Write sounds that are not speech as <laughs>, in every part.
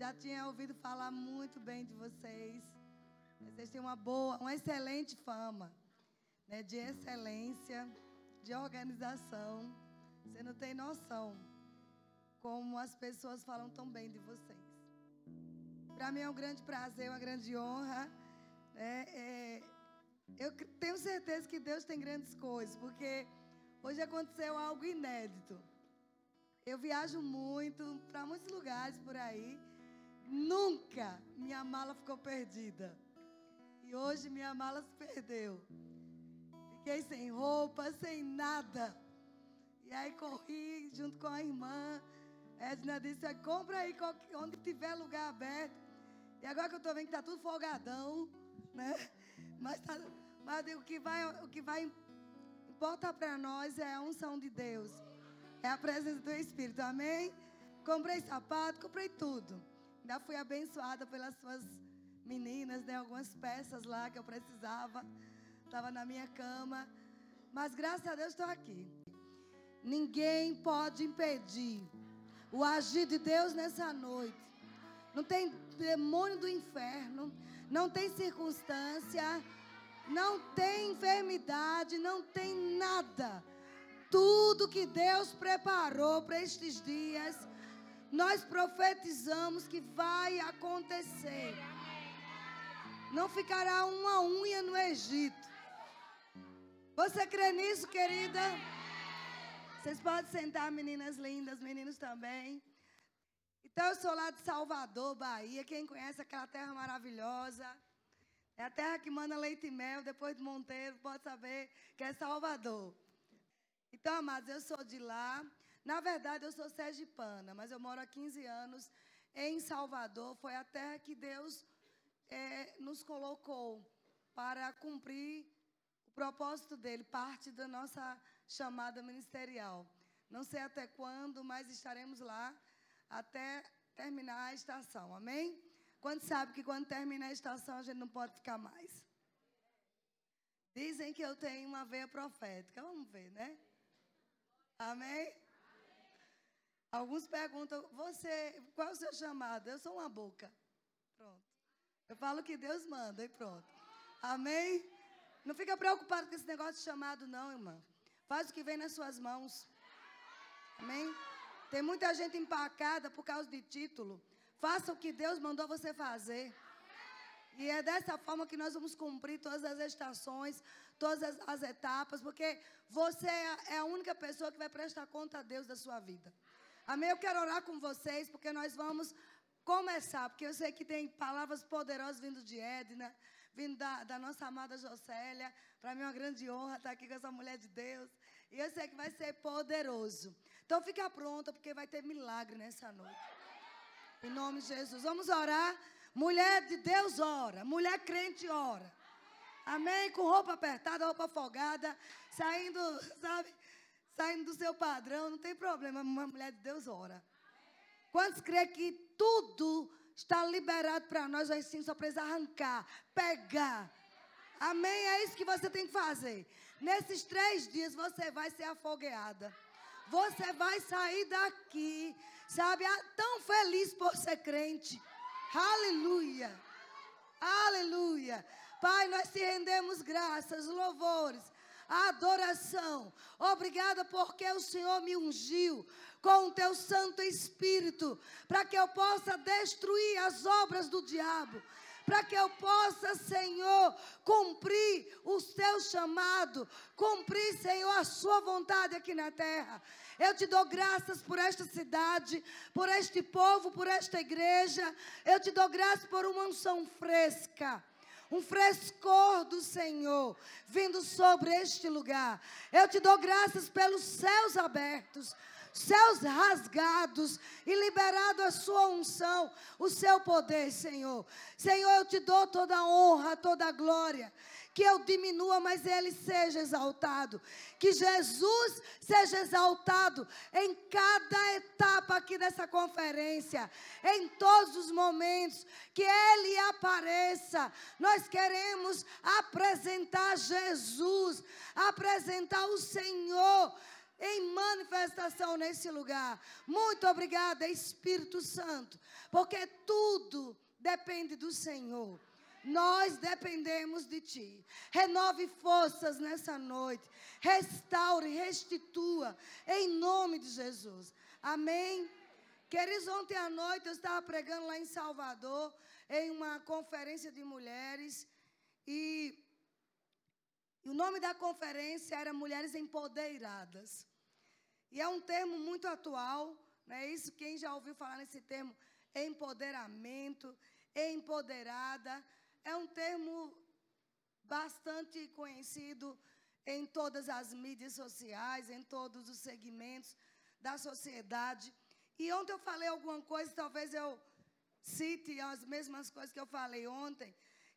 Já tinha ouvido falar muito bem de vocês. Vocês têm uma boa, uma excelente fama, né, de excelência, de organização. Você não tem noção como as pessoas falam tão bem de vocês. Para mim é um grande prazer, uma grande honra. Né, é, eu tenho certeza que Deus tem grandes coisas, porque hoje aconteceu algo inédito. Eu viajo muito para muitos lugares por aí. Nunca minha mala ficou perdida. E hoje minha mala se perdeu. Fiquei sem roupa, sem nada. E aí corri junto com a irmã. Edna disse: compra aí onde tiver lugar aberto. E agora que eu estou vendo que está tudo folgadão, né? Mas, tá, mas o que vai, o que vai importa para nós é a unção de Deus. É a presença do Espírito. Amém? Comprei sapato, comprei tudo. Ainda fui abençoada pelas suas meninas, né? Algumas peças lá que eu precisava. Estava na minha cama. Mas graças a Deus estou aqui. Ninguém pode impedir o agir de Deus nessa noite. Não tem demônio do inferno, não tem circunstância, não tem enfermidade, não tem nada. Tudo que Deus preparou para estes dias, nós profetizamos que vai acontecer. Não ficará uma unha no Egito. Você crê nisso, querida? Vocês podem sentar, meninas lindas, meninos também. Então, eu sou lá de Salvador, Bahia. Quem conhece aquela terra maravilhosa? É a terra que manda leite e mel. Depois de Monteiro, pode saber que é Salvador. Então, amados, eu sou de lá. Na verdade, eu sou sergipana, mas eu moro há 15 anos em Salvador. Foi a terra que Deus é, nos colocou para cumprir o propósito dele, parte da nossa chamada ministerial. Não sei até quando, mas estaremos lá até terminar a estação. Amém? Quando sabe que quando termina a estação a gente não pode ficar mais? Dizem que eu tenho uma veia profética. Vamos ver, né? Amém? Alguns perguntam, você, qual é o seu chamado? Eu sou uma boca. Pronto. Eu falo que Deus manda e pronto. Amém? Não fica preocupado com esse negócio de chamado, não, irmã. Faz o que vem nas suas mãos. Amém? Tem muita gente empacada por causa de título. Faça o que Deus mandou você fazer. E é dessa forma que nós vamos cumprir todas as estações, todas as, as etapas, porque você é, é a única pessoa que vai prestar conta a Deus da sua vida. Amém? Eu quero orar com vocês, porque nós vamos começar, porque eu sei que tem palavras poderosas vindo de Edna, vindo da, da nossa amada Jocélia. Para mim é uma grande honra estar aqui com essa mulher de Deus. E eu sei que vai ser poderoso. Então fica pronta, porque vai ter milagre nessa noite. Em nome de Jesus. Vamos orar. Mulher de Deus ora. Mulher crente ora. Amém? Com roupa apertada, roupa folgada, saindo, sabe? Saindo do seu padrão, não tem problema. Uma mulher de Deus ora. Quantos crê que tudo está liberado para nós, assim, só precisa arrancar, pegar. Amém? É isso que você tem que fazer. Nesses três dias você vai ser afogueada. Você vai sair daqui, sabe, tão feliz por ser crente. Aleluia. Aleluia. Pai, nós te rendemos graças, louvores, adoração. Obrigada porque o Senhor me ungiu com o teu Santo Espírito, para que eu possa destruir as obras do diabo, para que eu possa, Senhor, cumprir o seu chamado, cumprir, Senhor, a sua vontade aqui na terra. Eu te dou graças por esta cidade, por este povo, por esta igreja. Eu te dou graças por uma unção fresca um frescor do Senhor vindo sobre este lugar. Eu te dou graças pelos céus abertos, céus rasgados e liberado a sua unção, o seu poder, Senhor. Senhor, eu te dou toda a honra, toda a glória. Que eu diminua, mas Ele seja exaltado. Que Jesus seja exaltado em cada etapa aqui dessa conferência, em todos os momentos. Que Ele apareça. Nós queremos apresentar Jesus, apresentar o Senhor em manifestação nesse lugar. Muito obrigada, Espírito Santo, porque tudo depende do Senhor. Nós dependemos de Ti. Renove forças nessa noite. Restaure, restitua, em nome de Jesus. Amém. Queridos, ontem à noite eu estava pregando lá em Salvador, em uma conferência de mulheres, e o nome da conferência era Mulheres Empoderadas. E é um termo muito atual, né? Isso quem já ouviu falar nesse termo, empoderamento, empoderada, é um termo bastante conhecido em todas as mídias sociais, em todos os segmentos da sociedade. E ontem eu falei alguma coisa, talvez eu cite as mesmas coisas que eu falei ontem.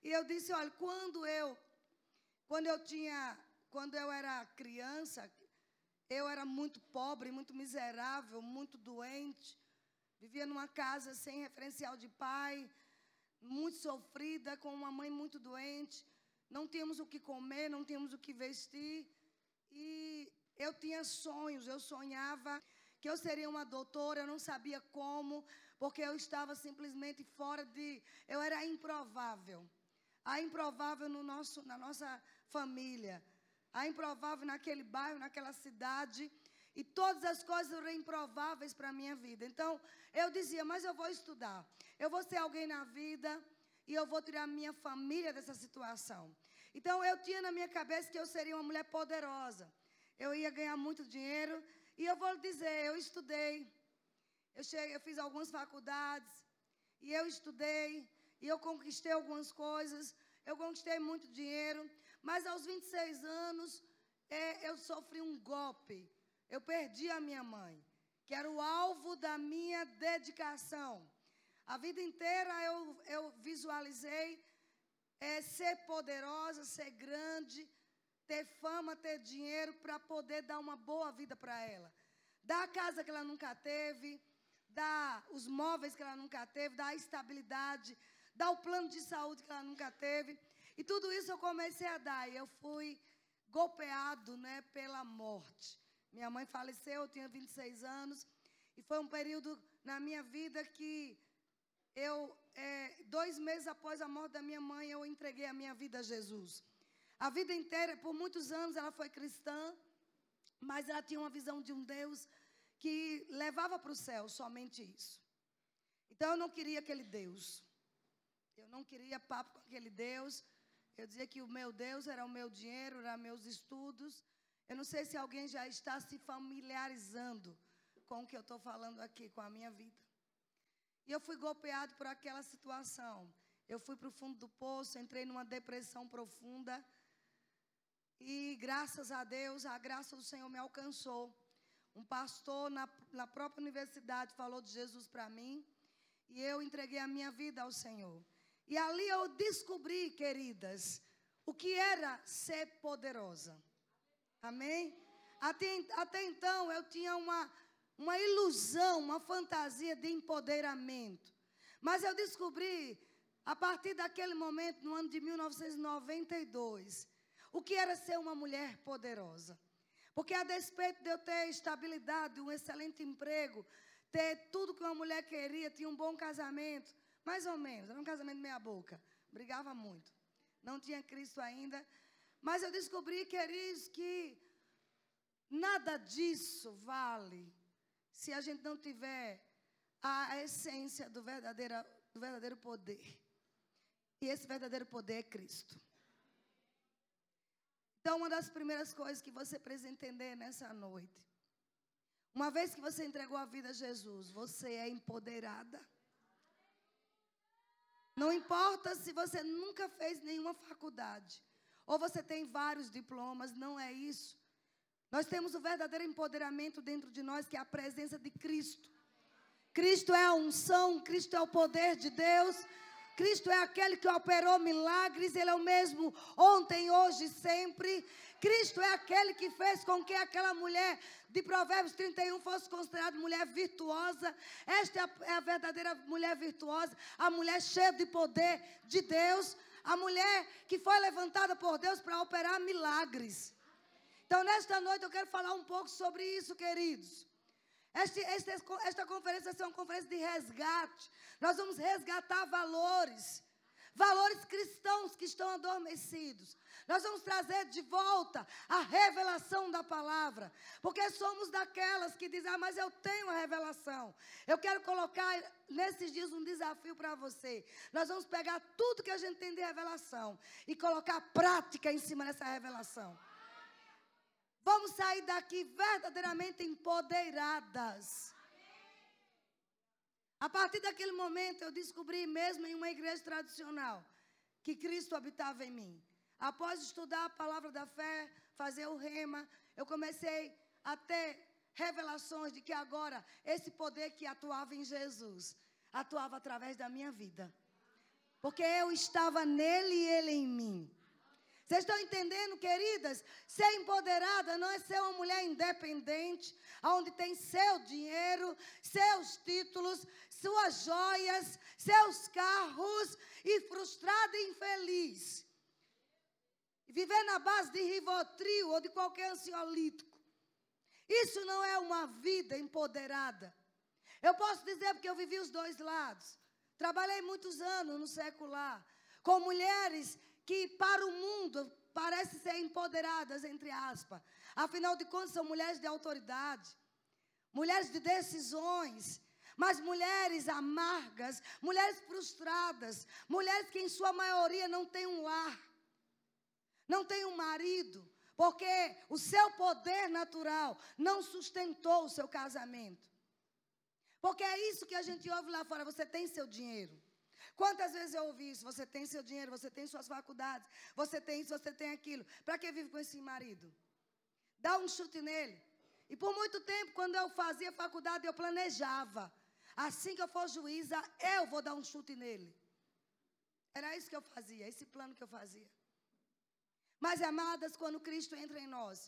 E eu disse, olha, quando eu quando eu tinha, quando eu era criança, eu era muito pobre, muito miserável, muito doente. Vivia numa casa sem referencial de pai, muito sofrida, com uma mãe muito doente. Não tínhamos o que comer, não tínhamos o que vestir. E eu tinha sonhos, eu sonhava que eu seria uma doutora, eu não sabia como, porque eu estava simplesmente fora de. Eu era improvável. A improvável no nosso, na nossa família a improvável naquele bairro, naquela cidade. E todas as coisas eram improváveis para a minha vida. Então, eu dizia, mas eu vou estudar. Eu vou ser alguém na vida e eu vou tirar minha família dessa situação. Então, eu tinha na minha cabeça que eu seria uma mulher poderosa. Eu ia ganhar muito dinheiro. E eu vou lhe dizer, eu estudei. Eu, cheguei, eu fiz algumas faculdades. E eu estudei. E eu conquistei algumas coisas. Eu conquistei muito dinheiro. Mas aos 26 anos, é, eu sofri um golpe. Eu perdi a minha mãe, que era o alvo da minha dedicação. A vida inteira eu, eu visualizei é, ser poderosa, ser grande, ter fama, ter dinheiro para poder dar uma boa vida para ela. Dar a casa que ela nunca teve, dar os móveis que ela nunca teve, dar a estabilidade, dar o plano de saúde que ela nunca teve. E tudo isso eu comecei a dar. E eu fui golpeado né, pela morte. Minha mãe faleceu, eu tinha 26 anos. E foi um período na minha vida que eu, é, dois meses após a morte da minha mãe, eu entreguei a minha vida a Jesus. A vida inteira, por muitos anos, ela foi cristã, mas ela tinha uma visão de um Deus que levava para o céu somente isso. Então eu não queria aquele Deus. Eu não queria papo com aquele Deus. Eu dizia que o meu Deus era o meu dinheiro, eram meus estudos. Eu não sei se alguém já está se familiarizando com o que eu estou falando aqui, com a minha vida. E eu fui golpeado por aquela situação. Eu fui para o fundo do poço, entrei numa depressão profunda. E graças a Deus, a graça do Senhor me alcançou. Um pastor na, na própria universidade falou de Jesus para mim. E eu entreguei a minha vida ao Senhor. E ali eu descobri, queridas, o que era ser poderosa. Amém? Até, até então eu tinha uma, uma ilusão, uma fantasia de empoderamento. Mas eu descobri, a partir daquele momento, no ano de 1992, o que era ser uma mulher poderosa. Porque a despeito de eu ter estabilidade, um excelente emprego, ter tudo que uma mulher queria, tinha um bom casamento, mais ou menos, era um casamento meia boca. Brigava muito. Não tinha Cristo ainda. Mas eu descobri, queridos, que nada disso vale se a gente não tiver a essência do verdadeiro, do verdadeiro poder. E esse verdadeiro poder é Cristo. Então, uma das primeiras coisas que você precisa entender nessa noite, uma vez que você entregou a vida a Jesus, você é empoderada. Não importa se você nunca fez nenhuma faculdade, ou você tem vários diplomas, não é isso. Nós temos o verdadeiro empoderamento dentro de nós, que é a presença de Cristo. Cristo é a unção, Cristo é o poder de Deus. Cristo é aquele que operou milagres, Ele é o mesmo ontem, hoje, sempre. Cristo é aquele que fez com que aquela mulher de Provérbios 31 fosse considerada mulher virtuosa. Esta é é a verdadeira mulher virtuosa, a mulher cheia de poder de Deus, a mulher que foi levantada por Deus para operar milagres. Então, nesta noite, eu quero falar um pouco sobre isso, queridos. Este, este, esta conferência vai ser uma conferência de resgate. Nós vamos resgatar valores, valores cristãos que estão adormecidos. Nós vamos trazer de volta a revelação da palavra, porque somos daquelas que dizem: Ah, mas eu tenho a revelação. Eu quero colocar nesses dias um desafio para você. Nós vamos pegar tudo que a gente tem de revelação e colocar prática em cima dessa revelação. Vamos sair daqui verdadeiramente empoderadas. A partir daquele momento, eu descobri, mesmo em uma igreja tradicional, que Cristo habitava em mim. Após estudar a palavra da fé, fazer o rema, eu comecei a ter revelações de que agora esse poder que atuava em Jesus atuava através da minha vida. Porque eu estava nele e ele em mim. Vocês estão entendendo, queridas? Ser empoderada não é ser uma mulher independente, onde tem seu dinheiro, seus títulos, suas joias, seus carros e frustrada e infeliz. Viver na base de Rivotril ou de qualquer ansiolítico. Isso não é uma vida empoderada. Eu posso dizer porque eu vivi os dois lados. Trabalhei muitos anos no secular com mulheres que para o mundo parecem ser empoderadas, entre aspas. Afinal de contas, são mulheres de autoridade, mulheres de decisões, mas mulheres amargas, mulheres frustradas, mulheres que em sua maioria não têm um lar, não têm um marido, porque o seu poder natural não sustentou o seu casamento. Porque é isso que a gente ouve lá fora, você tem seu dinheiro. Quantas vezes eu ouvi isso? Você tem seu dinheiro, você tem suas faculdades, você tem isso, você tem aquilo. Para que vive com esse marido? Dá um chute nele. E por muito tempo, quando eu fazia faculdade, eu planejava. Assim que eu for juíza, eu vou dar um chute nele. Era isso que eu fazia, esse plano que eu fazia. Mas, amadas, quando Cristo entra em nós,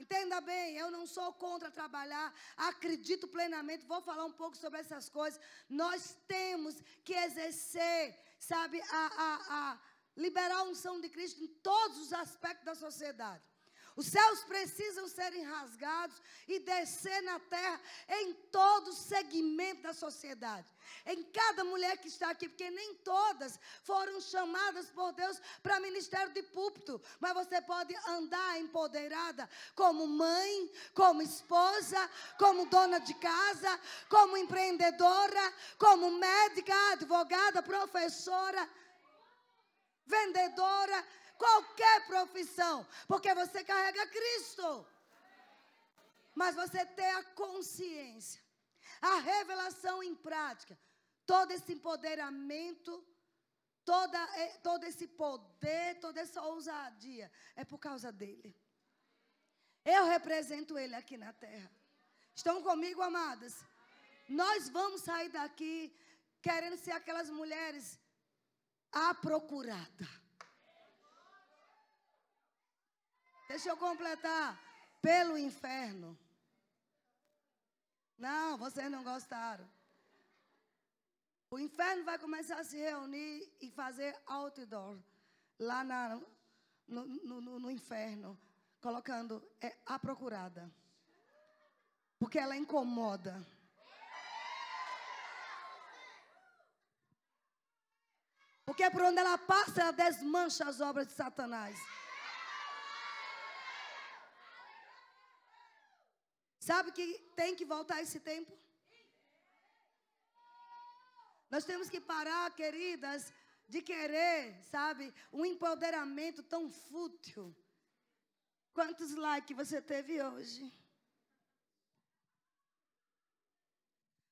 Entenda bem, eu não sou contra trabalhar, acredito plenamente, vou falar um pouco sobre essas coisas. Nós temos que exercer, sabe, a, a, a liberar a unção de Cristo em todos os aspectos da sociedade. Os céus precisam serem rasgados e descer na terra em todo segmento da sociedade. Em cada mulher que está aqui, porque nem todas foram chamadas por Deus para ministério de púlpito, mas você pode andar empoderada como mãe, como esposa, como dona de casa, como empreendedora, como médica, advogada, professora, vendedora qualquer profissão, porque você carrega Cristo. Mas você tem a consciência, a revelação em prática, todo esse empoderamento, toda, eh, todo esse poder, toda essa ousadia, é por causa dele. Eu represento ele aqui na terra. Estão comigo, amadas? Nós vamos sair daqui querendo ser aquelas mulheres a procurada. Deixa eu completar. Pelo inferno. Não, vocês não gostaram. O inferno vai começar a se reunir e fazer outdoor lá na, no, no, no, inferno, colocando é, a procurada. Porque ela incomoda. Porque por onde ela passa, ela desmancha as obras de Satanás. Sabe que tem que voltar esse tempo? Nós temos que parar, queridas, de querer, sabe, um empoderamento tão fútil. Quantos likes você teve hoje?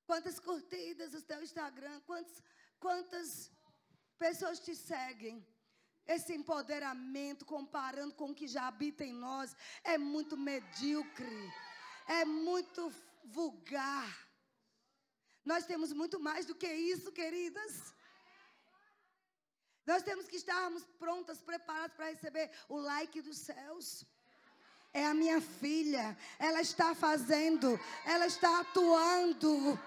Quantas curtidas no teu Instagram? Quantos, quantas pessoas te seguem? Esse empoderamento, comparando com o que já habita em nós, é muito medíocre é muito vulgar. Nós temos muito mais do que isso, queridas. Nós temos que estarmos prontas, preparadas para receber o like dos céus. É a minha filha, ela está fazendo, ela está atuando.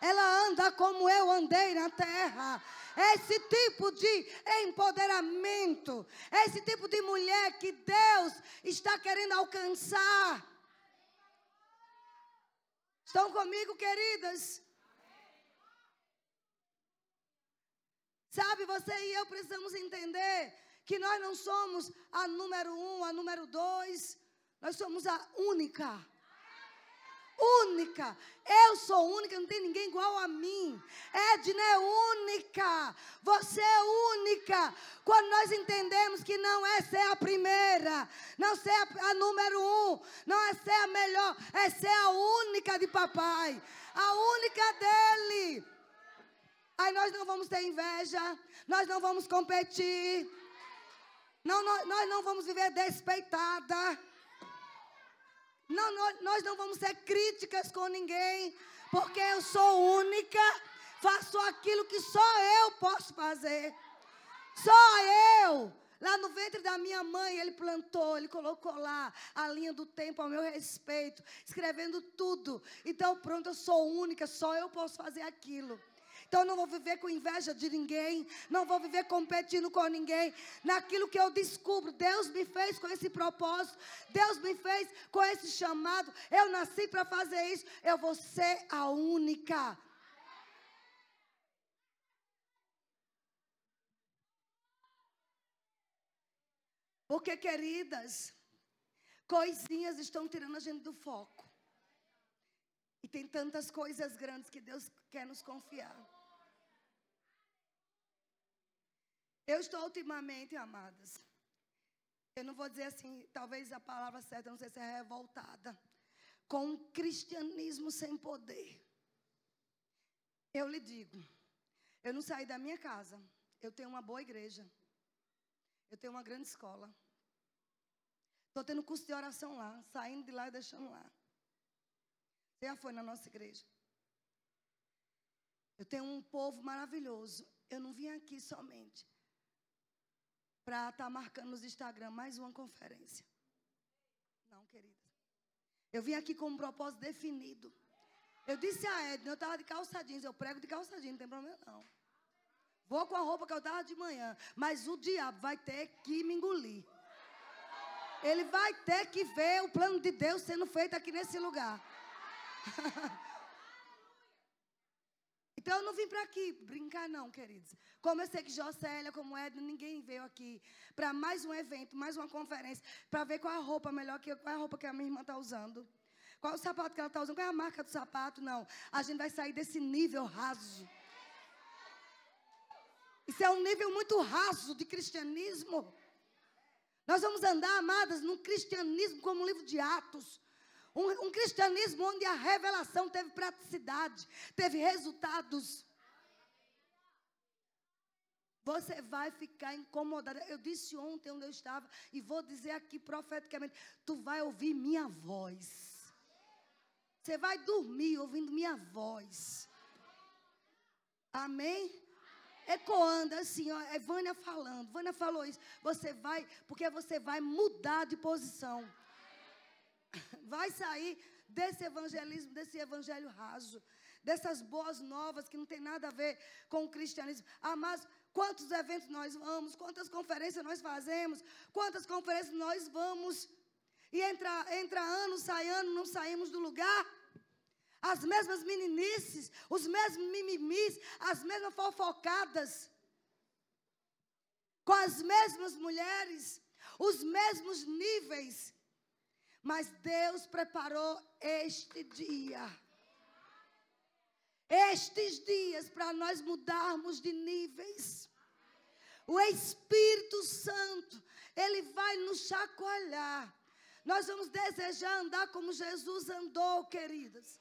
ela anda como eu andei na terra. Esse tipo de empoderamento, esse tipo de mulher que Deus está querendo alcançar. Estão comigo, queridas? Sabe, você e eu precisamos entender que nós não somos a número um, a número dois, nós somos a única única. Eu sou única, não tem ninguém igual a mim. Edna é única. Você é única. Quando nós entendemos que não é ser a primeira, não ser a, a número um, não é ser a melhor, é ser a única de papai. A única dele. Aí nós não vamos ter inveja, nós não vamos competir, não, nós, nós não vamos viver despeitada. Não, nós, nós não vamos ser críticas com ninguém, porque eu sou única, faço aquilo que só eu posso fazer. Só eu. Lá no ventre da minha mãe, ele plantou, ele colocou lá a linha do tempo ao meu respeito, escrevendo tudo. Então, pronto, eu sou única, só eu posso fazer aquilo. Então não vou viver com inveja de ninguém, não vou viver competindo com ninguém. Naquilo que eu descubro, Deus me fez com esse propósito, Deus me fez com esse chamado. Eu nasci para fazer isso, eu vou ser a única. Porque, queridas, coisinhas estão tirando a gente do foco. E tem tantas coisas grandes que Deus quer nos confiar. Eu estou ultimamente, amadas, eu não vou dizer assim, talvez a palavra certa, não sei se é revoltada, com um cristianismo sem poder. Eu lhe digo, eu não saí da minha casa, eu tenho uma boa igreja, eu tenho uma grande escola. Estou tendo curso de oração lá, saindo de lá e deixando lá. Você já foi na nossa igreja? Eu tenho um povo maravilhoso. Eu não vim aqui somente para estar tá marcando nos Instagram mais uma conferência. Não, querida. Eu vim aqui com um propósito definido. Eu disse a Edna, eu estava de calça jeans, eu prego de calça jeans, não tem problema não. Vou com a roupa que eu estava de manhã, mas o diabo vai ter que me engolir. Ele vai ter que ver o plano de Deus sendo feito aqui nesse lugar. <laughs> Então eu não vim para aqui brincar, não, queridos. Como eu sei que Jocélia, como Edna, ninguém veio aqui para mais um evento, mais uma conferência, para ver qual a roupa melhor que qual a roupa que a minha irmã está usando. Qual o sapato que ela está usando, qual é a marca do sapato, não. A gente vai sair desse nível raso. Isso é um nível muito raso de cristianismo. Nós vamos andar, amadas, num cristianismo como um livro de Atos. Um, um cristianismo onde a revelação teve praticidade, teve resultados. Você vai ficar incomodada. Eu disse ontem onde eu estava e vou dizer aqui profeticamente: tu vai ouvir minha voz. Você vai dormir ouvindo minha voz. Amém? Ecoando assim, ó, é Vânia falando. Vânia falou isso. Você vai, porque você vai mudar de posição vai sair desse evangelismo, desse evangelho raso, dessas boas novas que não tem nada a ver com o cristianismo. Ah, mas quantos eventos nós vamos, quantas conferências nós fazemos, quantas conferências nós vamos, e entra, entra ano, sai ano, não saímos do lugar. As mesmas meninices, os mesmos mimimis, as mesmas fofocadas, com as mesmas mulheres, os mesmos níveis. Mas Deus preparou este dia. Estes dias para nós mudarmos de níveis. O Espírito Santo, ele vai nos chacoalhar. Nós vamos desejar andar como Jesus andou, queridas.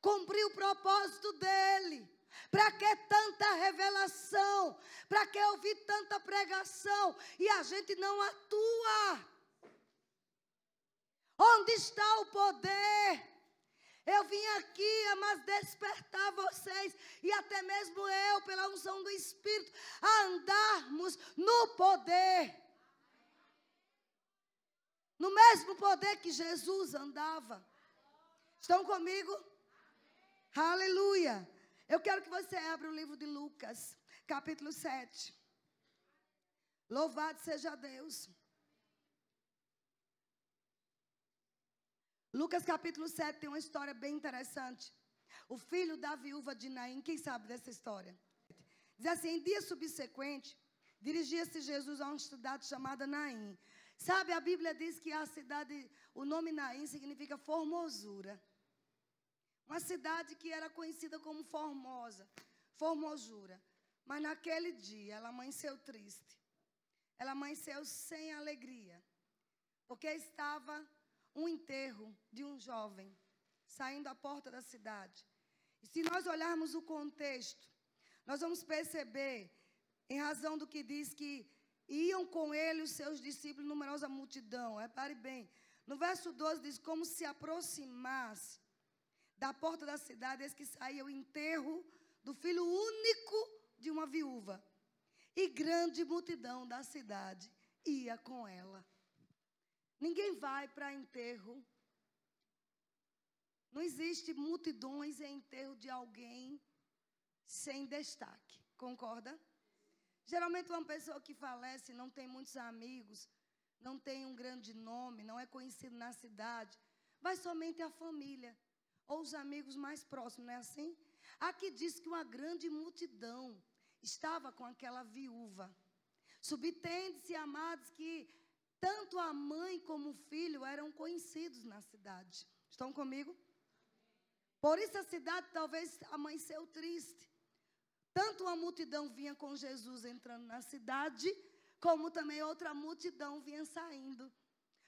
Cumprir o propósito dele. Para que tanta revelação? Para que ouvir tanta pregação? E a gente não atua. Onde está o poder? Eu vim aqui, mas despertar vocês e até mesmo eu, pela unção do Espírito, a andarmos no poder. No mesmo poder que Jesus andava. Estão comigo? Aleluia. Eu quero que você abra o livro de Lucas, capítulo 7. Louvado seja Deus. Lucas capítulo 7 tem uma história bem interessante. O filho da viúva de Naim, quem sabe dessa história? Diz assim: em dia subsequente, dirigia-se Jesus a uma cidade chamada Naim. Sabe, a Bíblia diz que a cidade, o nome Naim significa formosura. Uma cidade que era conhecida como Formosa, formosura. Mas naquele dia ela amanheceu triste. Ela amanheceu sem alegria. Porque estava um enterro de um jovem saindo à porta da cidade. E se nós olharmos o contexto, nós vamos perceber, em razão do que diz que iam com ele os seus discípulos, numerosa multidão. Repare bem. No verso 12 diz: Como se aproximasse da porta da cidade, eis que saía o enterro do filho único de uma viúva. E grande multidão da cidade ia com ela. Ninguém vai para enterro. Não existe multidões em enterro de alguém sem destaque. Concorda? Geralmente uma pessoa que falece não tem muitos amigos, não tem um grande nome, não é conhecido na cidade, vai somente a família ou os amigos mais próximos, não é assim? Aqui diz que uma grande multidão estava com aquela viúva. Subtende-se, amados, que tanto a mãe como o filho eram conhecidos na cidade. Estão comigo? Por isso a cidade talvez amanheceu triste. Tanto uma multidão vinha com Jesus entrando na cidade, como também outra multidão vinha saindo.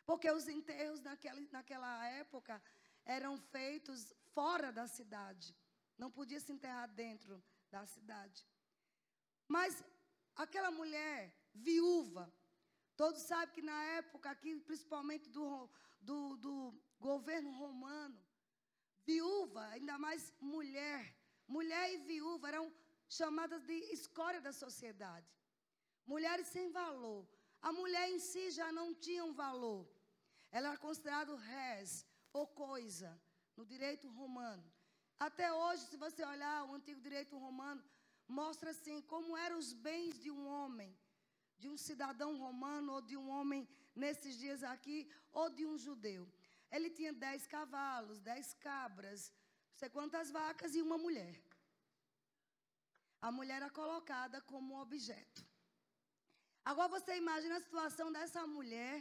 Porque os enterros naquela, naquela época eram feitos fora da cidade. Não podia se enterrar dentro da cidade. Mas aquela mulher viúva, todos sabem que na época aqui, principalmente do, do, do governo romano, viúva, ainda mais mulher, mulher e viúva eram chamadas de escória da sociedade. Mulheres sem valor. A mulher em si já não tinha um valor. Ela era considerada res, ou coisa, no direito romano. Até hoje, se você olhar o antigo direito romano, mostra assim como eram os bens de um homem, de um cidadão romano, ou de um homem nesses dias aqui, ou de um judeu. Ele tinha dez cavalos, dez cabras, não sei quantas vacas e uma mulher. A mulher era colocada como objeto. Agora você imagina a situação dessa mulher,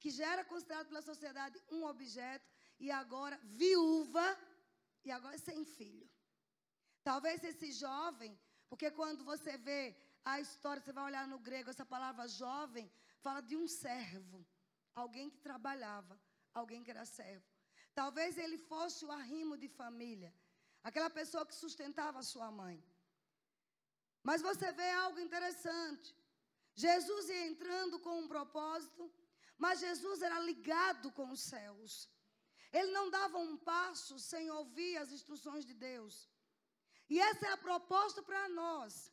que já era considerada pela sociedade um objeto, e agora viúva, e agora sem filho. Talvez esse jovem, porque quando você vê a história, você vai olhar no grego, essa palavra jovem fala de um servo, alguém que trabalhava, alguém que era servo. Talvez ele fosse o arrimo de família, aquela pessoa que sustentava a sua mãe. Mas você vê algo interessante. Jesus ia entrando com um propósito, mas Jesus era ligado com os céus. Ele não dava um passo sem ouvir as instruções de Deus. E essa é a proposta para nós,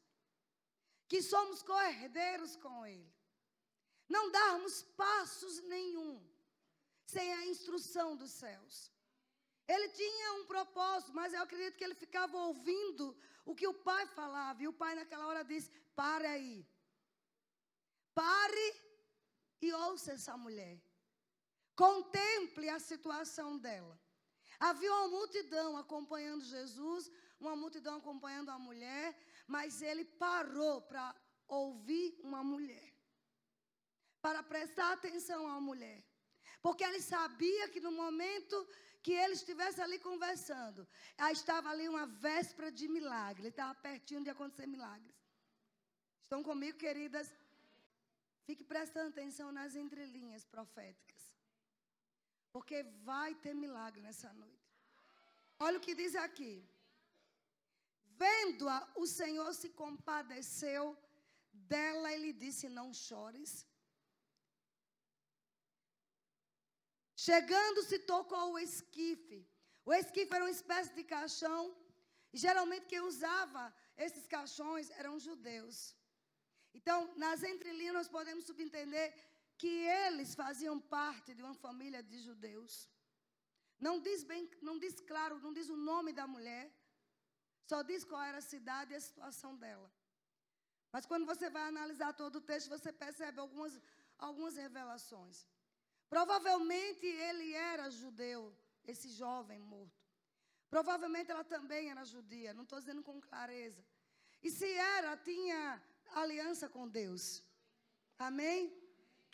que somos co-herdeiros com Ele. Não darmos passos nenhum sem a instrução dos céus. Ele tinha um propósito, mas eu acredito que ele ficava ouvindo o que o pai falava. E o pai, naquela hora, disse: Pare aí. Pare e ouça essa mulher. Contemple a situação dela. Havia uma multidão acompanhando Jesus, uma multidão acompanhando a mulher, mas ele parou para ouvir uma mulher, para prestar atenção à mulher. Porque ele sabia que no momento que ele estivesse ali conversando, estava ali uma véspera de milagre, ele estava pertinho de acontecer milagres. Estão comigo, queridas? Fique prestando atenção nas entrelinhas proféticas. Porque vai ter milagre nessa noite. Olha o que diz aqui. Vendo-a, o Senhor se compadeceu dela e lhe disse: Não chores. Chegando-se, tocou o esquife. O esquife era uma espécie de caixão. E geralmente quem usava esses caixões eram judeus. Então, nas entrelinhas, nós podemos subentender que eles faziam parte de uma família de judeus. Não diz bem, não diz claro, não diz o nome da mulher, Só diz qual era a cidade e a situação dela. Mas quando você vai analisar todo o texto, você percebe algumas, algumas revelações. Provavelmente ele era judeu, esse jovem morto. Provavelmente ela também era judia, não estou dizendo com clareza. E se era, tinha aliança com Deus. Amém?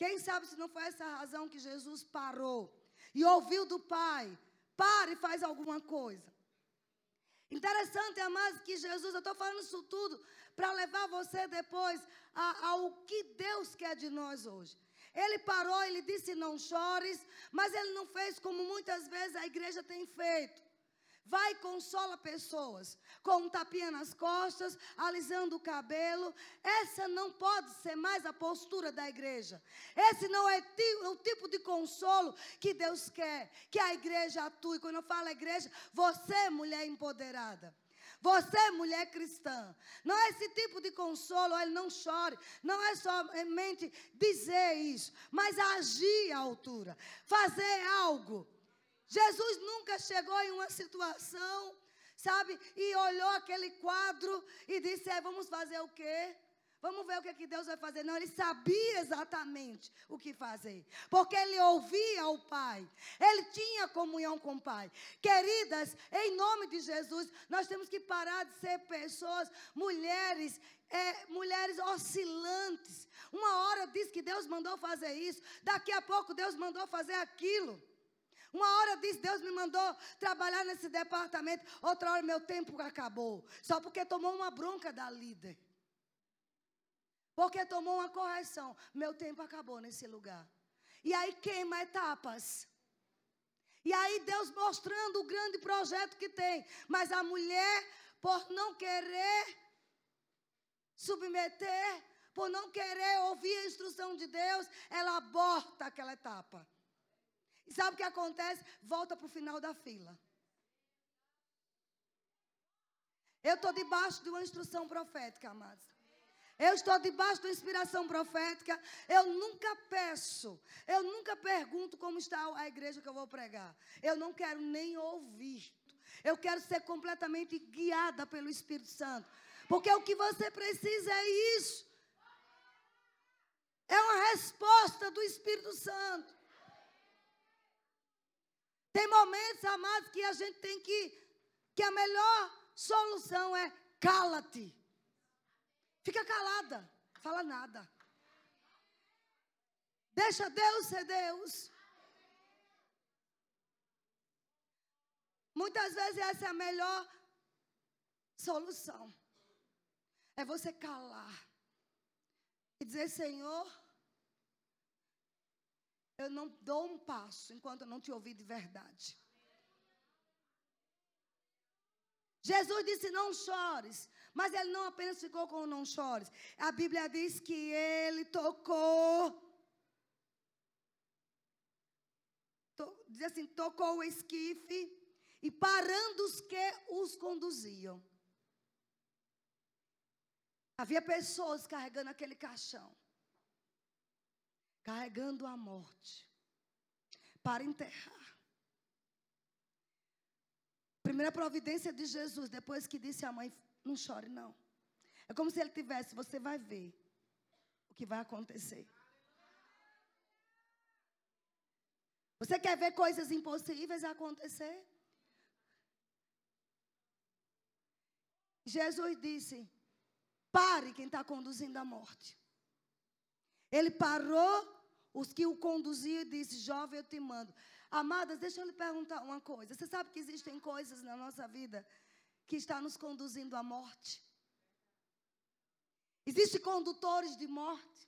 Quem sabe se não foi essa razão que Jesus parou e ouviu do Pai: pare e faz alguma coisa. Interessante, amados, que Jesus, eu estou falando isso tudo para levar você depois ao que Deus quer de nós hoje. Ele parou, ele disse: não chores, mas ele não fez como muitas vezes a igreja tem feito. Vai consola pessoas com um tapinha nas costas, alisando o cabelo. Essa não pode ser mais a postura da igreja. Esse não é o tipo de consolo que Deus quer que a igreja atue. Quando eu falo igreja, você, mulher empoderada. Você, mulher cristã, não é esse tipo de consolo, ele não chore, não é somente dizer isso, mas agir à altura, fazer algo. Jesus nunca chegou em uma situação, sabe, e olhou aquele quadro e disse: é, Vamos fazer o quê? Vamos ver o que, é que Deus vai fazer. Não, ele sabia exatamente o que fazer. Porque ele ouvia o Pai. Ele tinha comunhão com o Pai. Queridas, em nome de Jesus, nós temos que parar de ser pessoas, mulheres, é, mulheres oscilantes. Uma hora diz que Deus mandou fazer isso, daqui a pouco Deus mandou fazer aquilo. Uma hora diz, Deus me mandou trabalhar nesse departamento, outra hora meu tempo acabou. Só porque tomou uma bronca da líder. Porque tomou uma correção. Meu tempo acabou nesse lugar. E aí queima etapas. E aí Deus mostrando o grande projeto que tem. Mas a mulher, por não querer submeter, por não querer ouvir a instrução de Deus, ela aborta aquela etapa. E sabe o que acontece? Volta para o final da fila. Eu estou debaixo de uma instrução profética, amados. Eu estou debaixo da inspiração profética. Eu nunca peço, eu nunca pergunto como está a igreja que eu vou pregar. Eu não quero nem ouvir. Eu quero ser completamente guiada pelo Espírito Santo. Porque o que você precisa é isso. É uma resposta do Espírito Santo. Tem momentos, amados, que a gente tem que, que a melhor solução é cala-te. Fica calada, fala nada. Deixa Deus ser Deus. Muitas vezes essa é a melhor solução. É você calar e dizer: Senhor, eu não dou um passo enquanto eu não te ouvir de verdade. Jesus disse: Não chores. Mas ele não apenas ficou com o não chores. A Bíblia diz que ele tocou. To, diz assim: tocou o esquife e parando os que os conduziam. Havia pessoas carregando aquele caixão carregando a morte para enterrar. Primeira providência de Jesus, depois que disse à mãe: Não chore, não. É como se ele tivesse, você vai ver o que vai acontecer. Você quer ver coisas impossíveis acontecer? Jesus disse: Pare quem está conduzindo a morte. Ele parou os que o conduziam disse: Jovem, eu te mando. Amadas, deixa eu lhe perguntar uma coisa. Você sabe que existem coisas na nossa vida que estão nos conduzindo à morte? Existem condutores de morte.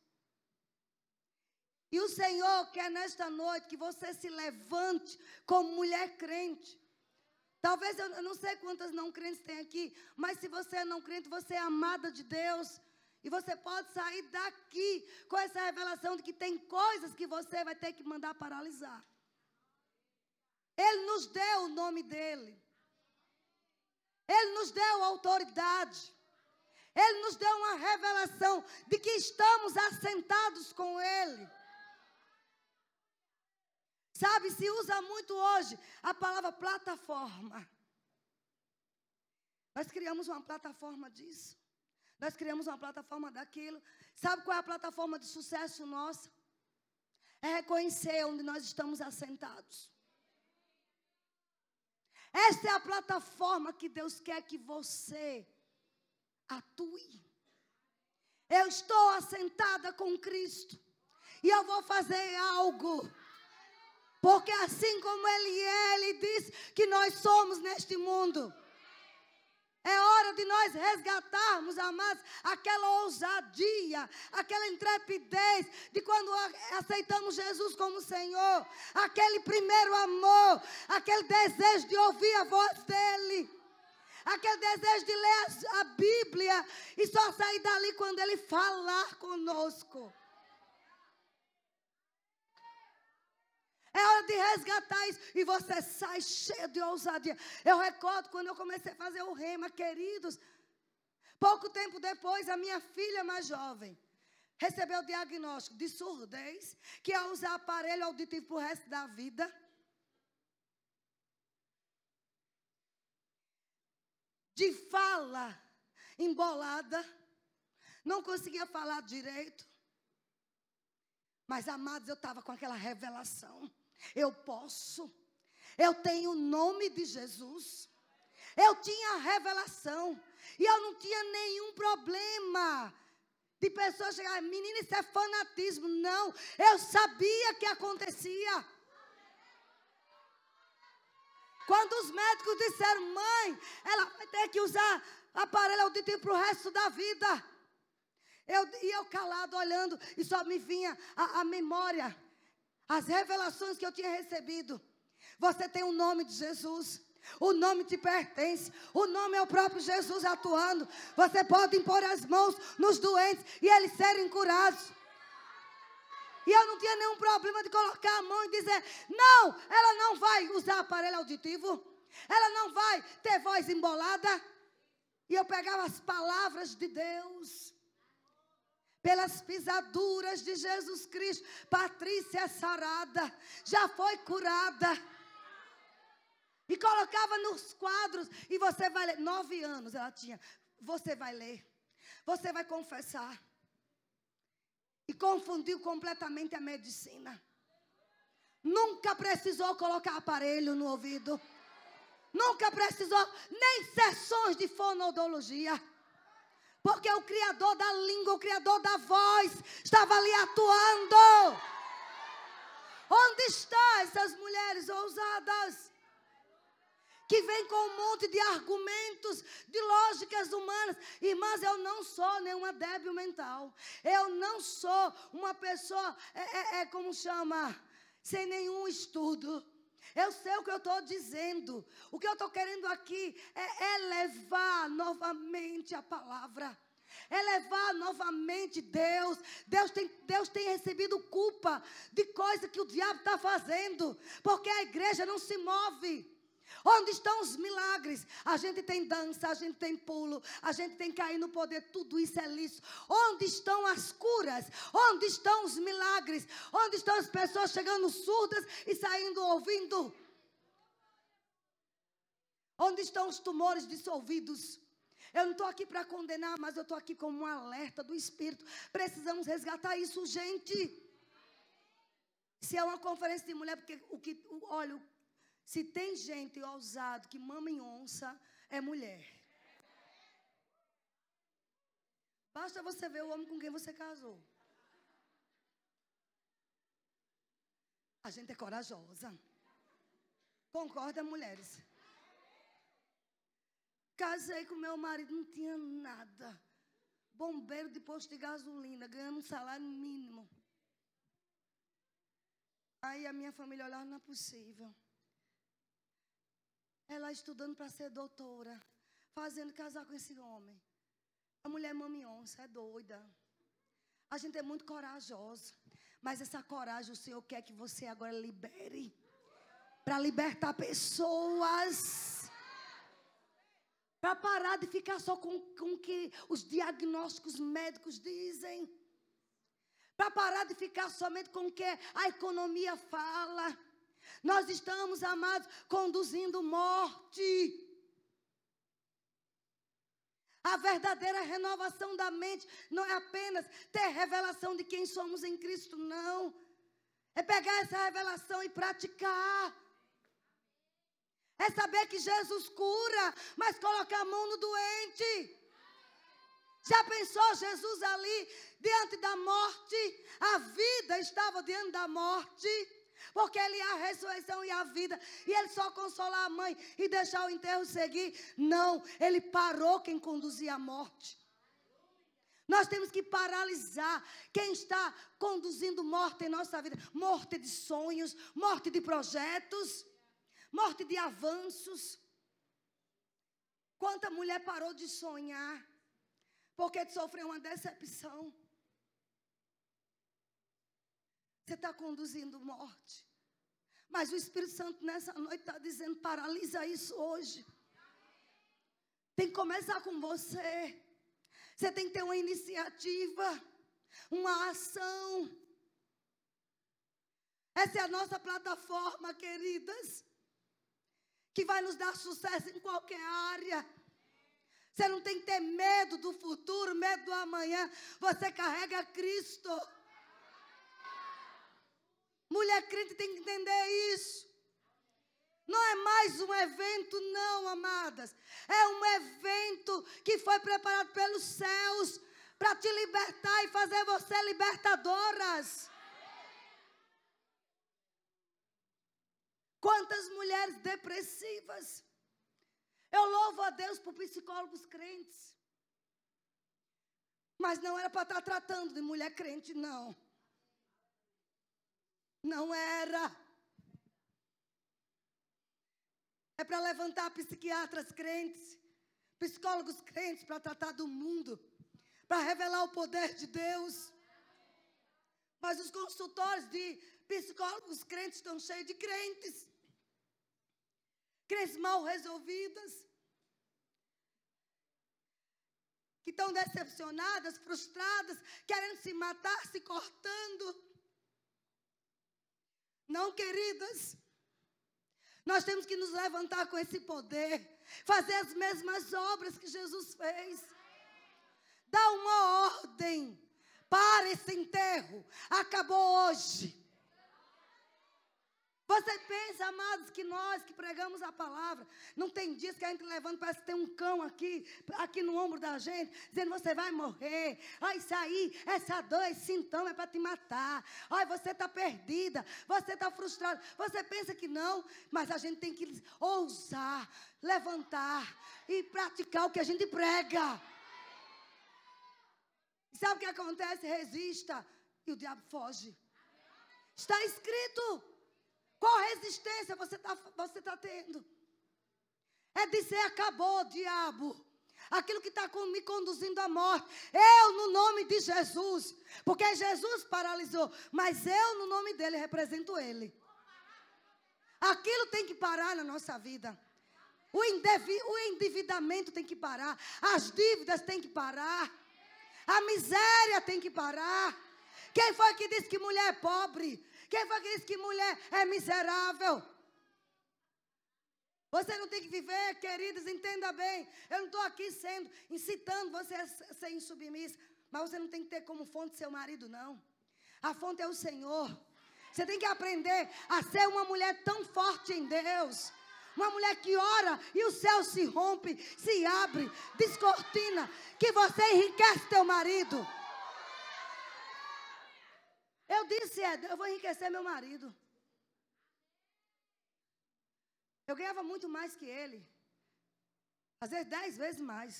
E o Senhor quer nesta noite que você se levante como mulher crente. Talvez eu, eu não sei quantas não crentes tem aqui, mas se você é não crente, você é amada de Deus. E você pode sair daqui com essa revelação de que tem coisas que você vai ter que mandar paralisar. Ele nos deu o nome dele. Ele nos deu autoridade. Ele nos deu uma revelação de que estamos assentados com Ele. Sabe, se usa muito hoje a palavra plataforma. Nós criamos uma plataforma disso. Nós criamos uma plataforma daquilo. Sabe qual é a plataforma de sucesso nossa? É reconhecer onde nós estamos assentados. Esta é a plataforma que Deus quer que você atue. Eu estou assentada com Cristo. E eu vou fazer algo. Porque assim como Ele é, Ele diz que nós somos neste mundo. É hora de nós resgatarmos, amados, aquela ousadia, aquela intrepidez de quando aceitamos Jesus como Senhor, aquele primeiro amor, aquele desejo de ouvir a voz dEle, aquele desejo de ler a Bíblia e só sair dali quando Ele falar conosco. É hora de resgatar isso. E você sai cheio de ousadia. Eu recordo quando eu comecei a fazer o rema, queridos. Pouco tempo depois, a minha filha mais jovem recebeu o diagnóstico de surdez, que é usar aparelho auditivo para o resto da vida. De fala embolada. Não conseguia falar direito. Mas, amados, eu estava com aquela revelação. Eu posso. Eu tenho o nome de Jesus. Eu tinha a revelação. E eu não tinha nenhum problema de pessoas chegarem, menina, isso é fanatismo. Não, eu sabia que acontecia. Quando os médicos disseram, mãe, ela vai ter que usar aparelho auditivo para o resto da vida. Eu, e eu calado olhando, e só me vinha a, a memória as revelações que eu tinha recebido. Você tem o nome de Jesus. O nome te pertence. O nome é o próprio Jesus atuando. Você pode impor as mãos nos doentes e eles serem curados. E eu não tinha nenhum problema de colocar a mão e dizer: não, ela não vai usar aparelho auditivo. Ela não vai ter voz embolada. E eu pegava as palavras de Deus pelas pisaduras de Jesus Cristo. Patrícia é sarada, já foi curada. E colocava nos quadros, e você vai ler. Nove anos ela tinha. Você vai ler, você vai confessar. E confundiu completamente a medicina. Nunca precisou colocar aparelho no ouvido. Nunca precisou nem sessões de fonoaudiologia. Porque o Criador da língua, o Criador da voz, estava ali atuando. Onde estão essas mulheres ousadas? Que vêm com um monte de argumentos, de lógicas humanas. Irmãs, eu não sou nenhuma débil mental. Eu não sou uma pessoa, é, é, é como chama, sem nenhum estudo. Eu sei o que eu estou dizendo. O que eu estou querendo aqui é elevar novamente a palavra. Elevar novamente Deus. Deus tem, Deus tem recebido culpa de coisa que o diabo está fazendo. Porque a igreja não se move. Onde estão os milagres? A gente tem dança, a gente tem pulo, a gente tem cair no poder, tudo isso é lícito. Onde estão as curas? Onde estão os milagres? Onde estão as pessoas chegando surdas e saindo ouvindo? Onde estão os tumores dissolvidos? Eu não estou aqui para condenar, mas eu estou aqui como um alerta do Espírito. Precisamos resgatar isso, gente. Se é uma conferência de mulher, porque o que, olha, se tem gente ousado que mama em onça, é mulher. Basta você ver o homem com quem você casou. A gente é corajosa. Concorda, mulheres? Casei com meu marido, não tinha nada. Bombeiro de posto de gasolina, ganhando um salário mínimo. Aí a minha família olhava, não é possível. Ela estudando para ser doutora, fazendo casar com esse homem. A mulher mamionça, é doida. A gente é muito corajosa. Mas essa coragem o Senhor quer que você agora libere. Para libertar pessoas. Para parar de ficar só com o que os diagnósticos médicos dizem. Para parar de ficar somente com o que a economia fala. Nós estamos, amados, conduzindo morte. A verdadeira renovação da mente não é apenas ter revelação de quem somos em Cristo, não. É pegar essa revelação e praticar. É saber que Jesus cura, mas colocar a mão no doente. Já pensou Jesus ali diante da morte? A vida estava diante da morte. Porque ele é a ressurreição e a vida. E ele só consolar a mãe e deixar o enterro seguir. Não, ele parou quem conduzia a morte. Nós temos que paralisar quem está conduzindo morte em nossa vida. Morte de sonhos, morte de projetos, morte de avanços. Quanta mulher parou de sonhar porque sofreu uma decepção. Você está conduzindo morte. Mas o Espírito Santo nessa noite está dizendo: paralisa isso hoje. Tem que começar com você. Você tem que ter uma iniciativa, uma ação. Essa é a nossa plataforma, queridas, que vai nos dar sucesso em qualquer área. Você não tem que ter medo do futuro, medo do amanhã. Você carrega Cristo. Mulher crente tem que entender isso. Não é mais um evento, não, amadas. É um evento que foi preparado pelos céus para te libertar e fazer você libertadoras. Quantas mulheres depressivas. Eu louvo a Deus por psicólogos crentes. Mas não era para estar tratando de mulher crente, não. Não era. É para levantar psiquiatras crentes, psicólogos crentes para tratar do mundo, para revelar o poder de Deus. Mas os consultórios de psicólogos crentes estão cheios de crentes. Crentes mal resolvidas. Que estão decepcionadas, frustradas, querendo se matar, se cortando. Não, queridas. Nós temos que nos levantar com esse poder, fazer as mesmas obras que Jesus fez. Dá uma ordem para esse enterro. Acabou hoje. Você pensa, amados, que nós que pregamos a palavra, não tem dias que a gente levanta, parece que tem um cão aqui, aqui no ombro da gente, dizendo você vai morrer. Olha isso aí, essa dor, esse sintoma é para te matar. Olha, você está perdida, você está frustrada. Você pensa que não, mas a gente tem que ousar, levantar e praticar o que a gente prega. Sabe o que acontece? Resista e o diabo foge. Está escrito. Qual resistência você está você tá tendo? É dizer: acabou, diabo. Aquilo que está me conduzindo à morte. Eu, no nome de Jesus. Porque Jesus paralisou. Mas eu, no nome dele, represento ele. Aquilo tem que parar na nossa vida. O, o endividamento tem que parar. As dívidas têm que parar. A miséria tem que parar. Quem foi que disse que mulher é pobre? Quem foi que disse que mulher é miserável? Você não tem que viver, queridos, entenda bem. Eu não estou aqui sendo, incitando você a ser insubmissa. Mas você não tem que ter como fonte seu marido, não. A fonte é o Senhor. Você tem que aprender a ser uma mulher tão forte em Deus. Uma mulher que ora e o céu se rompe, se abre, descortina, que você enriquece teu marido. Eu disse, Ed, eu vou enriquecer meu marido. Eu ganhava muito mais que ele. Às vezes dez vezes mais.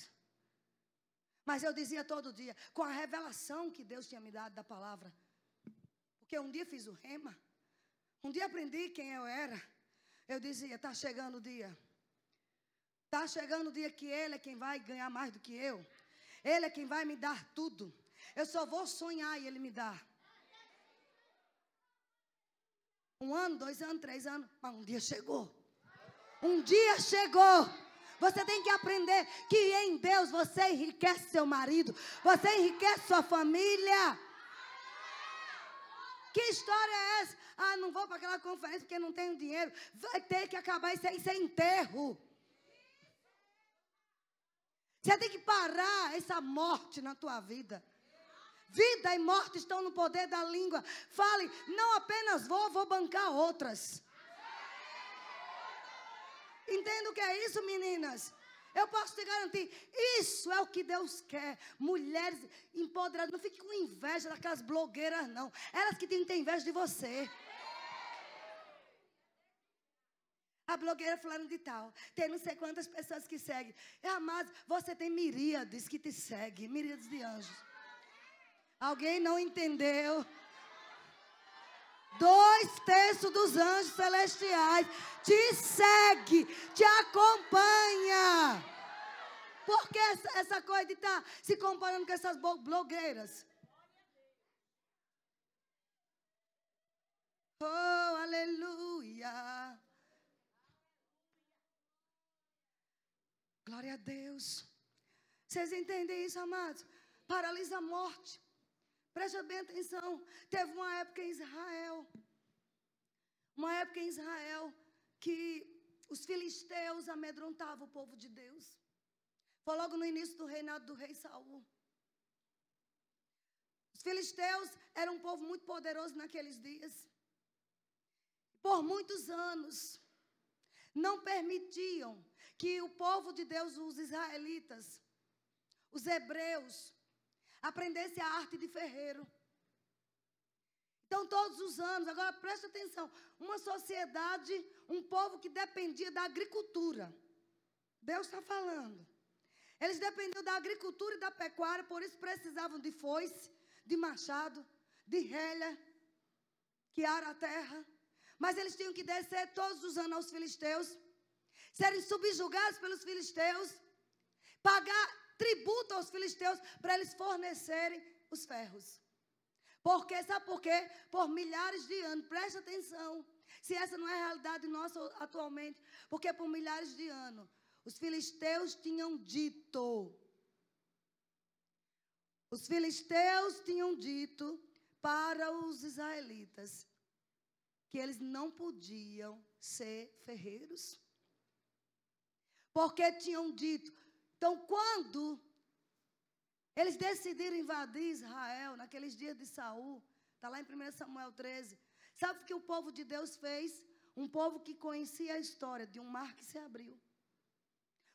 Mas eu dizia todo dia, com a revelação que Deus tinha me dado da palavra. Porque um dia fiz o rema. Um dia aprendi quem eu era. Eu dizia, está chegando o dia. Está chegando o dia que Ele é quem vai ganhar mais do que eu. Ele é quem vai me dar tudo. Eu só vou sonhar e Ele me dá. Um ano, dois anos, três anos, mas um dia chegou. Um dia chegou. Você tem que aprender que em Deus você enriquece seu marido, você enriquece sua família. Que história é essa? Ah, não vou para aquela conferência porque não tenho dinheiro. Vai ter que acabar isso aí, é enterro. Você tem que parar essa morte na tua vida. Vida e morte estão no poder da língua. Fale, não apenas vou, vou bancar outras. Entenda o que é isso, meninas? Eu posso te garantir, isso é o que Deus quer. Mulheres empoderadas. Não fique com inveja daquelas blogueiras, não. Elas que têm que ter inveja de você. A blogueira falando de tal. Tem não sei quantas pessoas que seguem. Amados, você tem miríades que te seguem. Miríades de anjos. Alguém não entendeu? Dois terços dos anjos celestiais te segue, te acompanha. Por que essa, coisa de estar tá se comparando com essas blogueiras? Oh, aleluia. Glória a Deus. Vocês entendem isso, amados? Paralisa a morte. Preste bem atenção. Teve uma época em Israel. Uma época em Israel que os filisteus amedrontavam o povo de Deus. Foi logo no início do reinado do rei Saul. Os filisteus eram um povo muito poderoso naqueles dias. Por muitos anos, não permitiam que o povo de Deus, os israelitas, os hebreus, aprendesse a arte de ferreiro. Então, todos os anos, agora preste atenção, uma sociedade, um povo que dependia da agricultura. Deus está falando. Eles dependiam da agricultura e da pecuária, por isso precisavam de foice, de machado, de relha, que ara a terra. Mas eles tinham que descer todos os anos aos filisteus, serem subjugados pelos filisteus, pagar tributo aos filisteus para eles fornecerem os ferros. Porque, sabe por quê? Por milhares de anos, preste atenção. Se essa não é a realidade nossa atualmente, porque por milhares de anos, os filisteus tinham dito, os filisteus tinham dito para os israelitas que eles não podiam ser ferreiros. Porque tinham dito. Então, quando eles decidiram invadir Israel naqueles dias de Saul. Está lá em 1 Samuel 13. Sabe o que o povo de Deus fez? Um povo que conhecia a história de um mar que se abriu.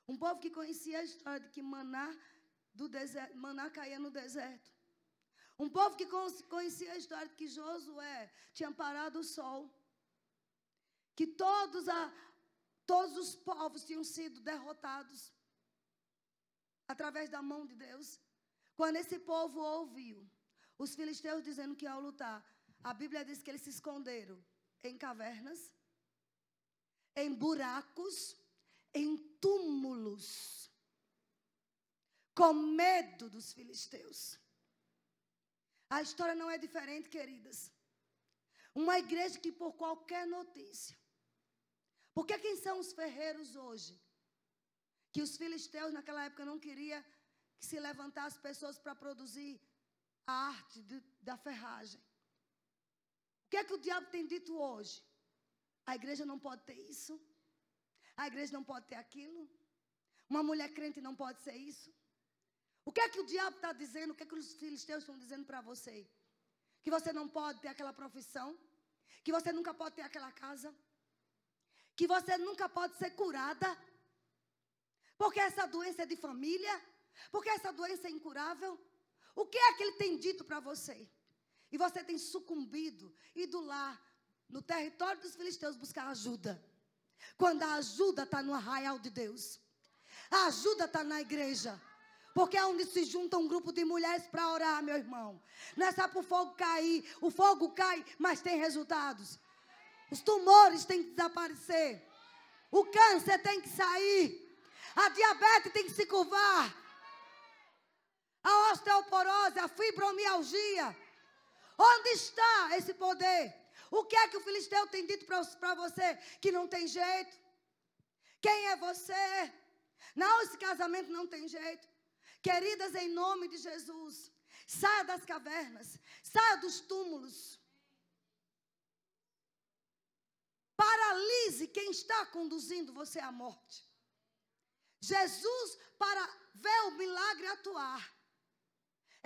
Um povo que conhecia a história de que maná, do deserto, maná caía no deserto. Um povo que conhecia a história de que Josué tinha parado o sol. Que todos, a, todos os povos tinham sido derrotados através da mão de Deus. Quando esse povo ouviu os filisteus dizendo que iam lutar, a Bíblia diz que eles se esconderam em cavernas, em buracos, em túmulos, com medo dos filisteus. A história não é diferente, queridas. Uma igreja que por qualquer notícia. Porque quem são os ferreiros hoje? Que os filisteus naquela época não queriam que se levantar as pessoas para produzir a arte de, da ferragem. O que é que o diabo tem dito hoje? A igreja não pode ter isso. A igreja não pode ter aquilo. Uma mulher crente não pode ser isso. O que é que o diabo está dizendo? O que é que os filisteus estão dizendo para você? Que você não pode ter aquela profissão. Que você nunca pode ter aquela casa. Que você nunca pode ser curada. Porque essa doença é de família. Porque essa doença é incurável. O que é que ele tem dito para você? E você tem sucumbido, ido lá, no território dos filisteus, buscar ajuda. Quando a ajuda está no arraial de Deus. A ajuda está na igreja. Porque é onde se junta um grupo de mulheres para orar, meu irmão. Não é só para o fogo cair. O fogo cai, mas tem resultados. Os tumores têm que desaparecer. O câncer tem que sair. A diabetes tem que se curvar a osteoporose, a fibromialgia. Onde está esse poder? O que é que o filisteu tem dito para você que não tem jeito? Quem é você? Não, esse casamento não tem jeito. Queridas, em nome de Jesus, saia das cavernas, saia dos túmulos. Paralise quem está conduzindo você à morte. Jesus, para ver o milagre atuar,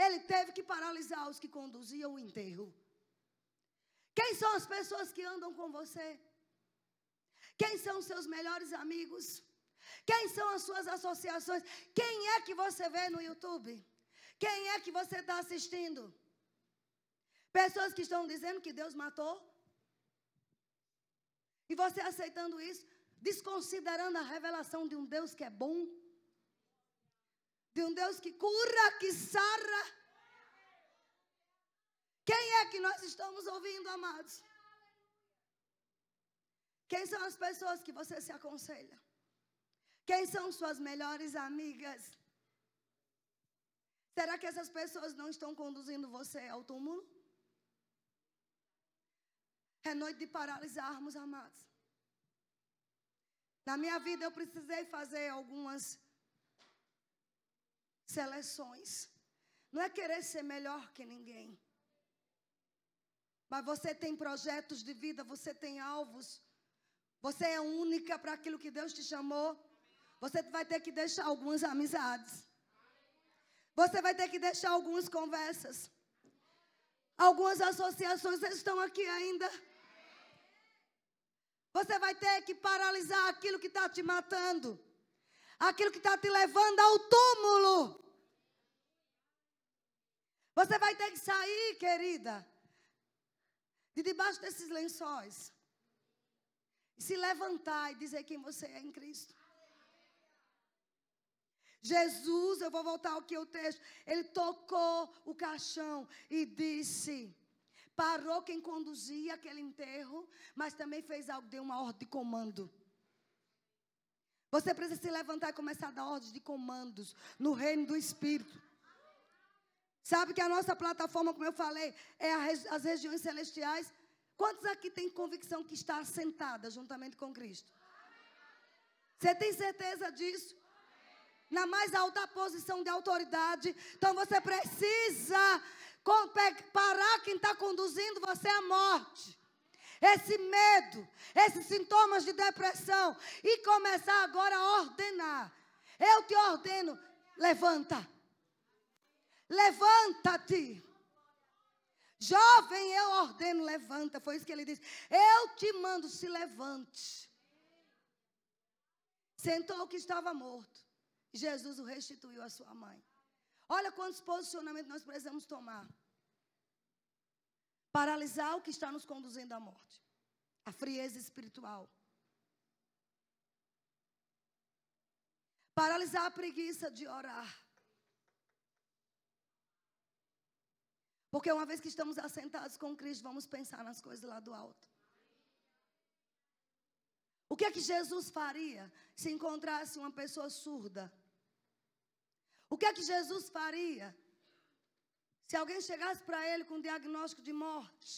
ele teve que paralisar os que conduziam o enterro. Quem são as pessoas que andam com você? Quem são seus melhores amigos? Quem são as suas associações? Quem é que você vê no YouTube? Quem é que você está assistindo? Pessoas que estão dizendo que Deus matou. E você aceitando isso, desconsiderando a revelação de um Deus que é bom, de um Deus que cura, que sara. Quem é que nós estamos ouvindo, amados? Quem são as pessoas que você se aconselha? Quem são suas melhores amigas? Será que essas pessoas não estão conduzindo você ao túmulo? É noite de paralisarmos, amados. Na minha vida eu precisei fazer algumas seleções. Não é querer ser melhor que ninguém. Mas você tem projetos de vida, você tem alvos. Você é única para aquilo que Deus te chamou. Você vai ter que deixar algumas amizades. Você vai ter que deixar algumas conversas. Algumas associações estão aqui ainda. Você vai ter que paralisar aquilo que está te matando. Aquilo que está te levando ao túmulo. Você vai ter que sair, querida, de debaixo desses lençóis. E se levantar e dizer quem você é em Cristo. Jesus, eu vou voltar ao que o texto, ele tocou o caixão e disse: parou quem conduzia aquele enterro, mas também fez algo, deu uma ordem de comando. Você precisa se levantar e começar a dar ordens de comandos no reino do Espírito. Sabe que a nossa plataforma, como eu falei, é as regiões celestiais. Quantos aqui têm convicção que está assentada juntamente com Cristo? Você tem certeza disso? Na mais alta posição de autoridade. Então você precisa parar quem está conduzindo você à morte. Esse medo, esses sintomas de depressão. E começar agora a ordenar. Eu te ordeno, levanta. Levanta-te. Jovem, eu ordeno, levanta. Foi isso que ele disse. Eu te mando, se levante. Sentou o que estava morto. Jesus o restituiu à sua mãe. Olha quantos posicionamentos nós precisamos tomar. Paralisar o que está nos conduzindo à morte. A frieza espiritual. Paralisar a preguiça de orar. Porque uma vez que estamos assentados com Cristo, vamos pensar nas coisas lá do alto. O que é que Jesus faria se encontrasse uma pessoa surda? O que é que Jesus faria se alguém chegasse para ele com um diagnóstico de morte?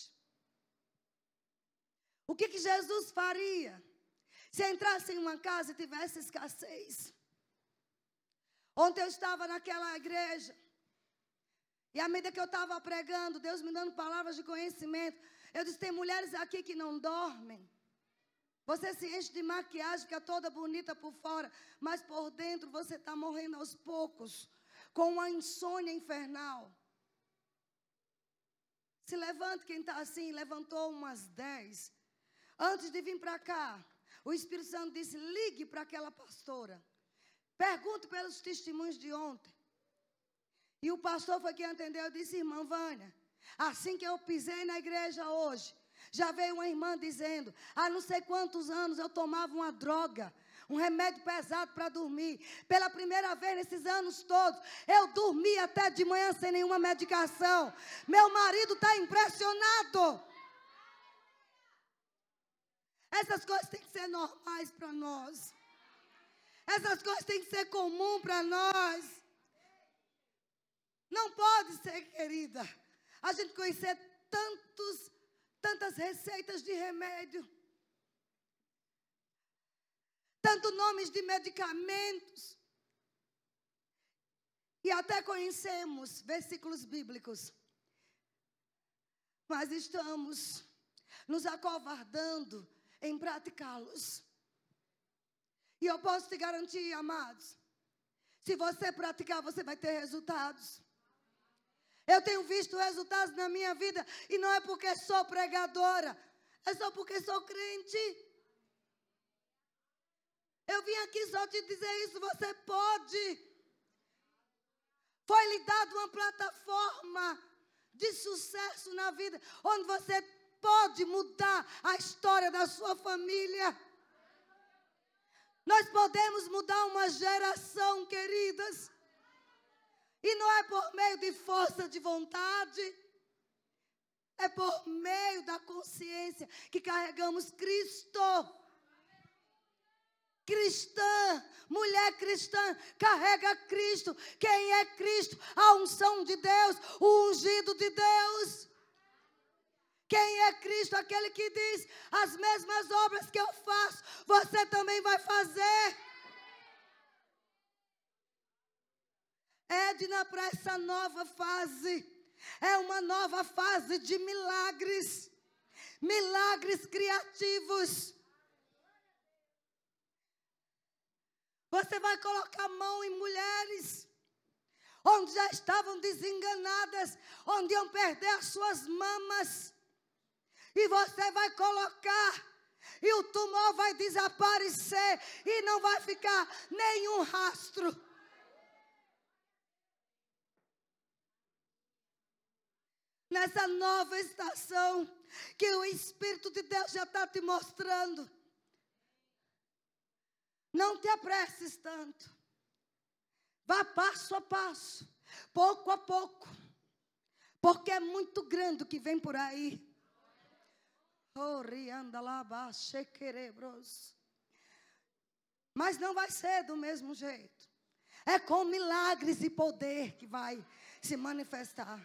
O que, que Jesus faria se entrasse em uma casa e tivesse escassez? Ontem eu estava naquela igreja. E à medida que eu estava pregando, Deus me dando palavras de conhecimento, eu disse: tem mulheres aqui que não dormem. Você se enche de maquiagem, fica toda bonita por fora, mas por dentro você está morrendo aos poucos, com uma insônia infernal. Se levante quem está assim, levantou umas dez. Antes de vir para cá, o Espírito Santo disse: ligue para aquela pastora. Pergunte pelos testemunhos de ontem. E o pastor foi quem atendeu e disse: irmã Vânia, assim que eu pisei na igreja hoje, já veio uma irmã dizendo: há não sei quantos anos eu tomava uma droga, um remédio pesado para dormir. Pela primeira vez nesses anos todos, eu dormi até de manhã sem nenhuma medicação. Meu marido está impressionado. Essas coisas têm que ser normais para nós. Essas coisas têm que ser comum para nós. Não pode ser, querida, a gente conhecer tantos tantas receitas de remédio, tantos nomes de medicamentos. E até conhecemos versículos bíblicos. Mas estamos nos acovardando em praticá-los. E eu posso te garantir, amados, se você praticar, você vai ter resultados. Eu tenho visto resultados na minha vida e não é porque sou pregadora, é só porque sou crente. Eu vim aqui só te dizer isso, você pode. Foi lhe dado uma plataforma de sucesso na vida, onde você pode mudar a história da sua família. Nós podemos mudar uma geração, queridas. E não é por meio de força de vontade, é por meio da consciência que carregamos Cristo. Cristã, mulher cristã, carrega Cristo. Quem é Cristo? A unção de Deus, o ungido de Deus. Quem é Cristo? Aquele que diz: as mesmas obras que eu faço, você também vai fazer. Edna, para essa nova fase, é uma nova fase de milagres, milagres criativos. Você vai colocar a mão em mulheres onde já estavam desenganadas, onde iam perder as suas mamas e você vai colocar, e o tumor vai desaparecer, e não vai ficar nenhum rastro. Nessa nova estação, que o Espírito de Deus já está te mostrando. Não te apresses tanto. Vá passo a passo, pouco a pouco. Porque é muito grande o que vem por aí. Mas não vai ser do mesmo jeito. É com milagres e poder que vai se manifestar.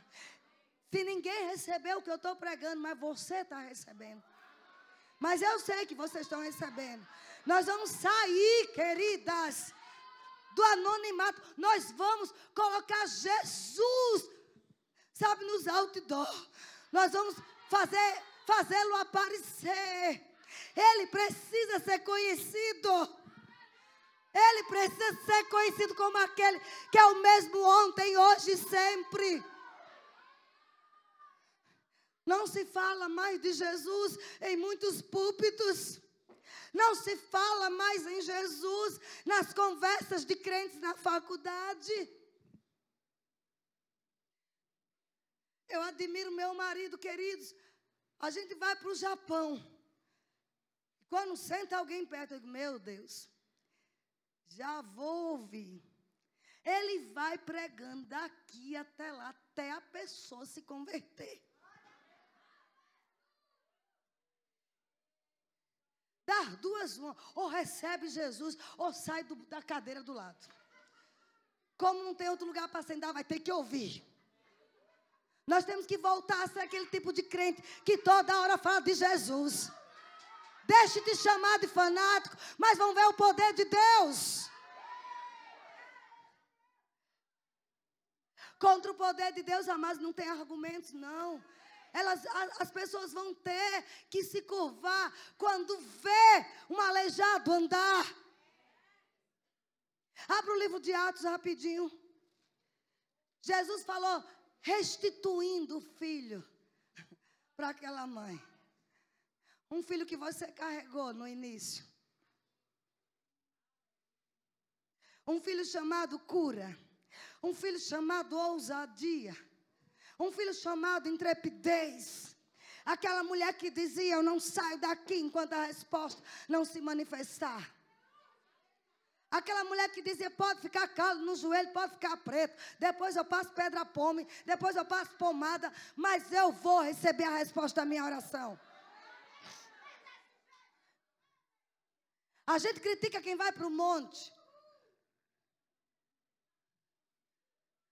Se ninguém recebeu o que eu estou pregando, mas você está recebendo. Mas eu sei que vocês estão recebendo. Nós vamos sair, queridas, do anonimato. Nós vamos colocar Jesus, sabe, nos outdoor. Nós vamos fazer fazê-lo aparecer. Ele precisa ser conhecido. Ele precisa ser conhecido como aquele que é o mesmo ontem, hoje e sempre. Não se fala mais de Jesus em muitos púlpitos. Não se fala mais em Jesus nas conversas de crentes na faculdade. Eu admiro meu marido, queridos. A gente vai para o Japão. Quando senta alguém perto, eu digo, meu Deus, já vou ouvir. Ele vai pregando daqui até lá, até a pessoa se converter. Das duas, uma, ou recebe Jesus, ou sai do, da cadeira do lado. Como não tem outro lugar para sentar, vai ter que ouvir. Nós temos que voltar a ser aquele tipo de crente que toda hora fala de Jesus. Deixe de chamar de fanático, mas vão ver o poder de Deus. Contra o poder de Deus, amados, não tem argumentos, não. Elas, as pessoas vão ter que se curvar quando vê um aleijado andar. Abra o livro de Atos rapidinho. Jesus falou: restituindo o filho <laughs> para aquela mãe. Um filho que você carregou no início. Um filho chamado cura. Um filho chamado ousadia. Um filho chamado intrepidez. Aquela mulher que dizia: Eu não saio daqui enquanto a resposta não se manifestar. Aquela mulher que dizia: pode ficar caldo no joelho, pode ficar preto. Depois eu passo pedra pome, depois eu passo pomada, mas eu vou receber a resposta da minha oração. A gente critica quem vai para o monte.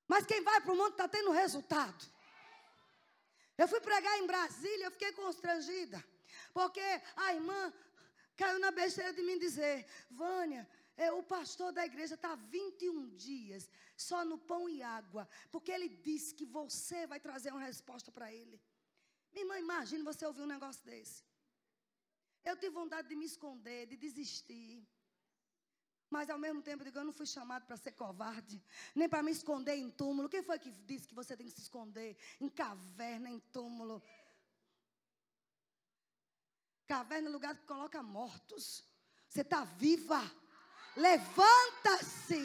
Mas quem vai para o monte está tendo resultado. Eu fui pregar em Brasília, eu fiquei constrangida. Porque a irmã caiu na besteira de me dizer: Vânia, é, o pastor da igreja está 21 dias só no pão e água, porque ele disse que você vai trazer uma resposta para ele. Minha irmã, imagine você ouvir um negócio desse. Eu tive vontade de me esconder, de desistir. Mas ao mesmo tempo, eu digo, eu não fui chamado para ser covarde, nem para me esconder em túmulo. Quem foi que disse que você tem que se esconder em caverna, em túmulo? Caverna é lugar que coloca mortos. Você está viva. Levanta-se.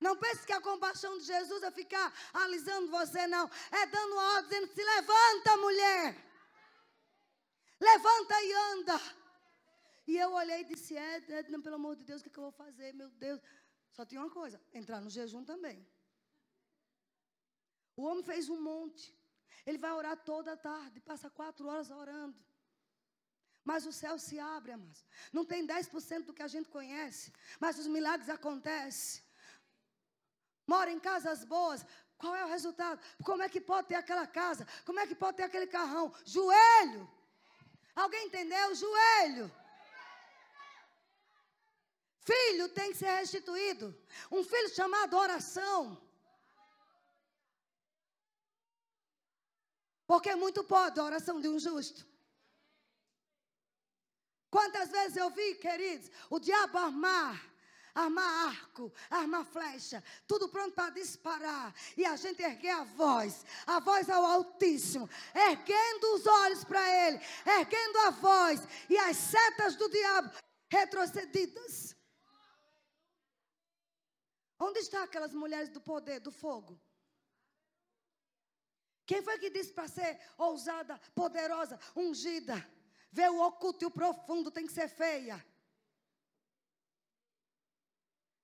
Não pense que a compaixão de Jesus é ficar alisando você, não. É dando ordem, dizendo: se levanta, mulher. Levanta e anda. E eu olhei e disse: Edna, pelo amor de Deus, o que, é que eu vou fazer? Meu Deus. Só tinha uma coisa: entrar no jejum também. O homem fez um monte. Ele vai orar toda a tarde, passa quatro horas orando. Mas o céu se abre, amados. Não tem 10% do que a gente conhece, mas os milagres acontecem. Mora em casas boas. Qual é o resultado? Como é que pode ter aquela casa? Como é que pode ter aquele carrão? Joelho. Alguém entendeu? Joelho. Filho tem que ser restituído. Um filho chamado oração. Porque muito pode a oração de um justo. Quantas vezes eu vi, queridos, o diabo armar armar arco, armar flecha, tudo pronto para disparar. E a gente erguer a voz, a voz ao Altíssimo, erguendo os olhos para Ele, erguendo a voz, e as setas do diabo retrocedidas. Onde estão aquelas mulheres do poder, do fogo? Quem foi que disse para ser ousada, poderosa, ungida? Ver o oculto e o profundo tem que ser feia.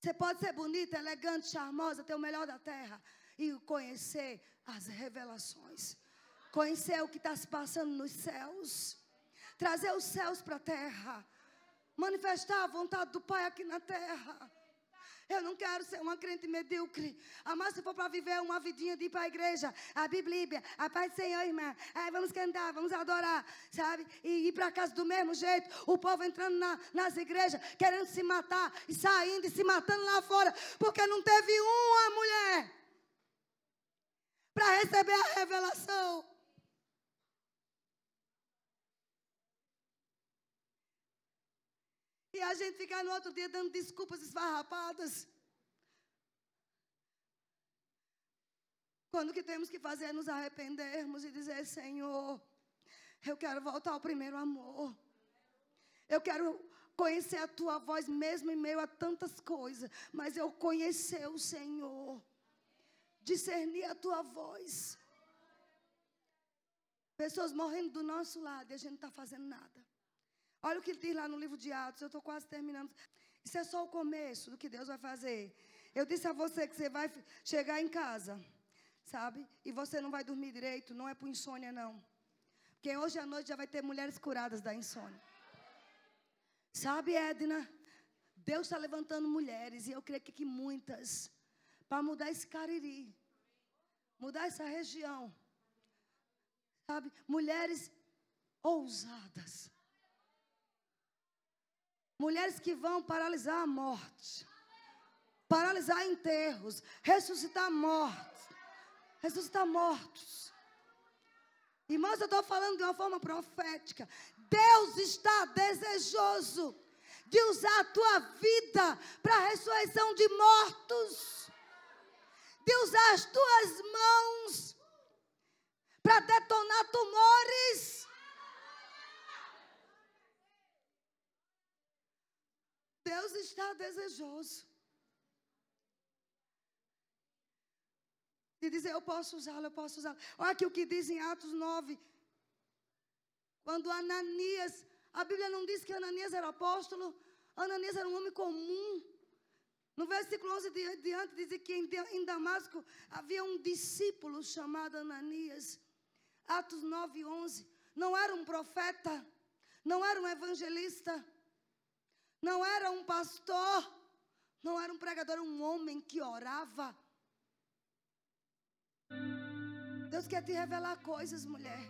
Você pode ser bonita, elegante, charmosa, ter o melhor da terra e conhecer as revelações. Conhecer o que está se passando nos céus. Trazer os céus para a terra. Manifestar a vontade do Pai aqui na terra. Eu não quero ser uma crente medíocre. Mas se for para viver uma vidinha de ir para a igreja, a Bíblia, a paz do Senhor, irmã. É, vamos cantar, vamos adorar, sabe? E ir para casa do mesmo jeito. O povo entrando na, nas igrejas, querendo se matar, e saindo e se matando lá fora, porque não teve uma mulher para receber a revelação. E a gente ficar no outro dia dando desculpas esfarrapadas. Quando o que temos que fazer é nos arrependermos e dizer, Senhor, eu quero voltar ao primeiro amor. Eu quero conhecer a tua voz mesmo em meio a tantas coisas, mas eu conhecer o Senhor. Discernir a tua voz. Pessoas morrendo do nosso lado e a gente não está fazendo nada. Olha o que ele diz lá no livro de Atos, eu estou quase terminando. Isso é só o começo do que Deus vai fazer. Eu disse a você que você vai chegar em casa, sabe? E você não vai dormir direito, não é por insônia, não. Porque hoje à noite já vai ter mulheres curadas da insônia. Sabe, Edna? Deus está levantando mulheres, e eu creio que, que muitas, para mudar esse cariri, mudar essa região. Sabe? Mulheres ousadas Mulheres que vão paralisar a morte, paralisar enterros, ressuscitar mortos, ressuscitar mortos. Irmãos, eu estou falando de uma forma profética. Deus está desejoso de usar a tua vida para a ressurreição de mortos, de usar as tuas mãos para detonar tumores. Deus está desejoso de dizer: Eu posso usá-lo, eu posso usá-lo. Olha aqui o que diz em Atos 9. Quando Ananias, a Bíblia não diz que Ananias era apóstolo, Ananias era um homem comum. No versículo 11 diante diz que em Damasco havia um discípulo chamado Ananias. Atos 9, 11. Não era um profeta, não era um evangelista, não era um pastor, não era um pregador, era um homem que orava. Deus quer te revelar coisas, mulher.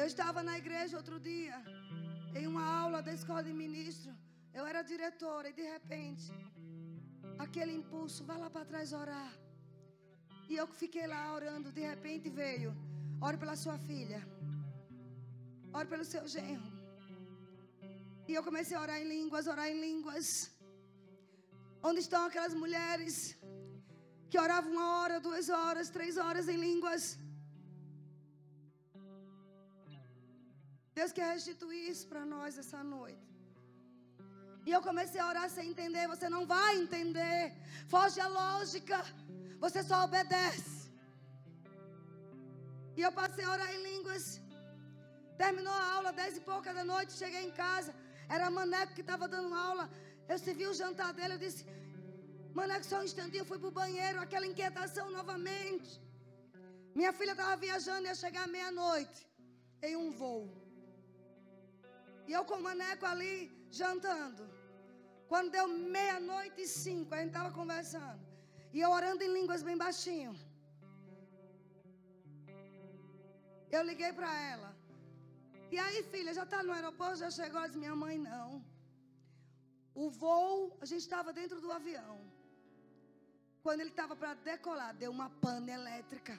Eu estava na igreja outro dia, em uma aula da escola de ministro. Eu era diretora e de repente, aquele impulso, vá lá para trás orar. E eu fiquei lá orando, de repente veio Ore pela sua filha. Ore pelo seu genro. E eu comecei a orar em línguas, orar em línguas. Onde estão aquelas mulheres que oravam uma hora, duas horas, três horas em línguas? Deus quer restituir isso para nós essa noite. E eu comecei a orar sem entender. Você não vai entender. Foge a lógica. Você só obedece. E eu passei a orar em línguas. Terminou a aula, dez e pouca da noite. Cheguei em casa. Era Maneco que estava dando aula. Eu servi o jantar dele. Eu disse: Maneco, só um instantinho. Eu fui para o banheiro. Aquela inquietação novamente. Minha filha estava viajando. Ia chegar meia-noite. Em um voo. E eu com o Maneco ali jantando. Quando deu meia-noite e cinco, a gente estava conversando. E eu orando em línguas bem baixinho. Eu liguei para ela. E aí, filha, já está no aeroporto? Já chegou? Disse, minha mãe, não. O voo, a gente estava dentro do avião. Quando ele estava para decolar, deu uma pane elétrica.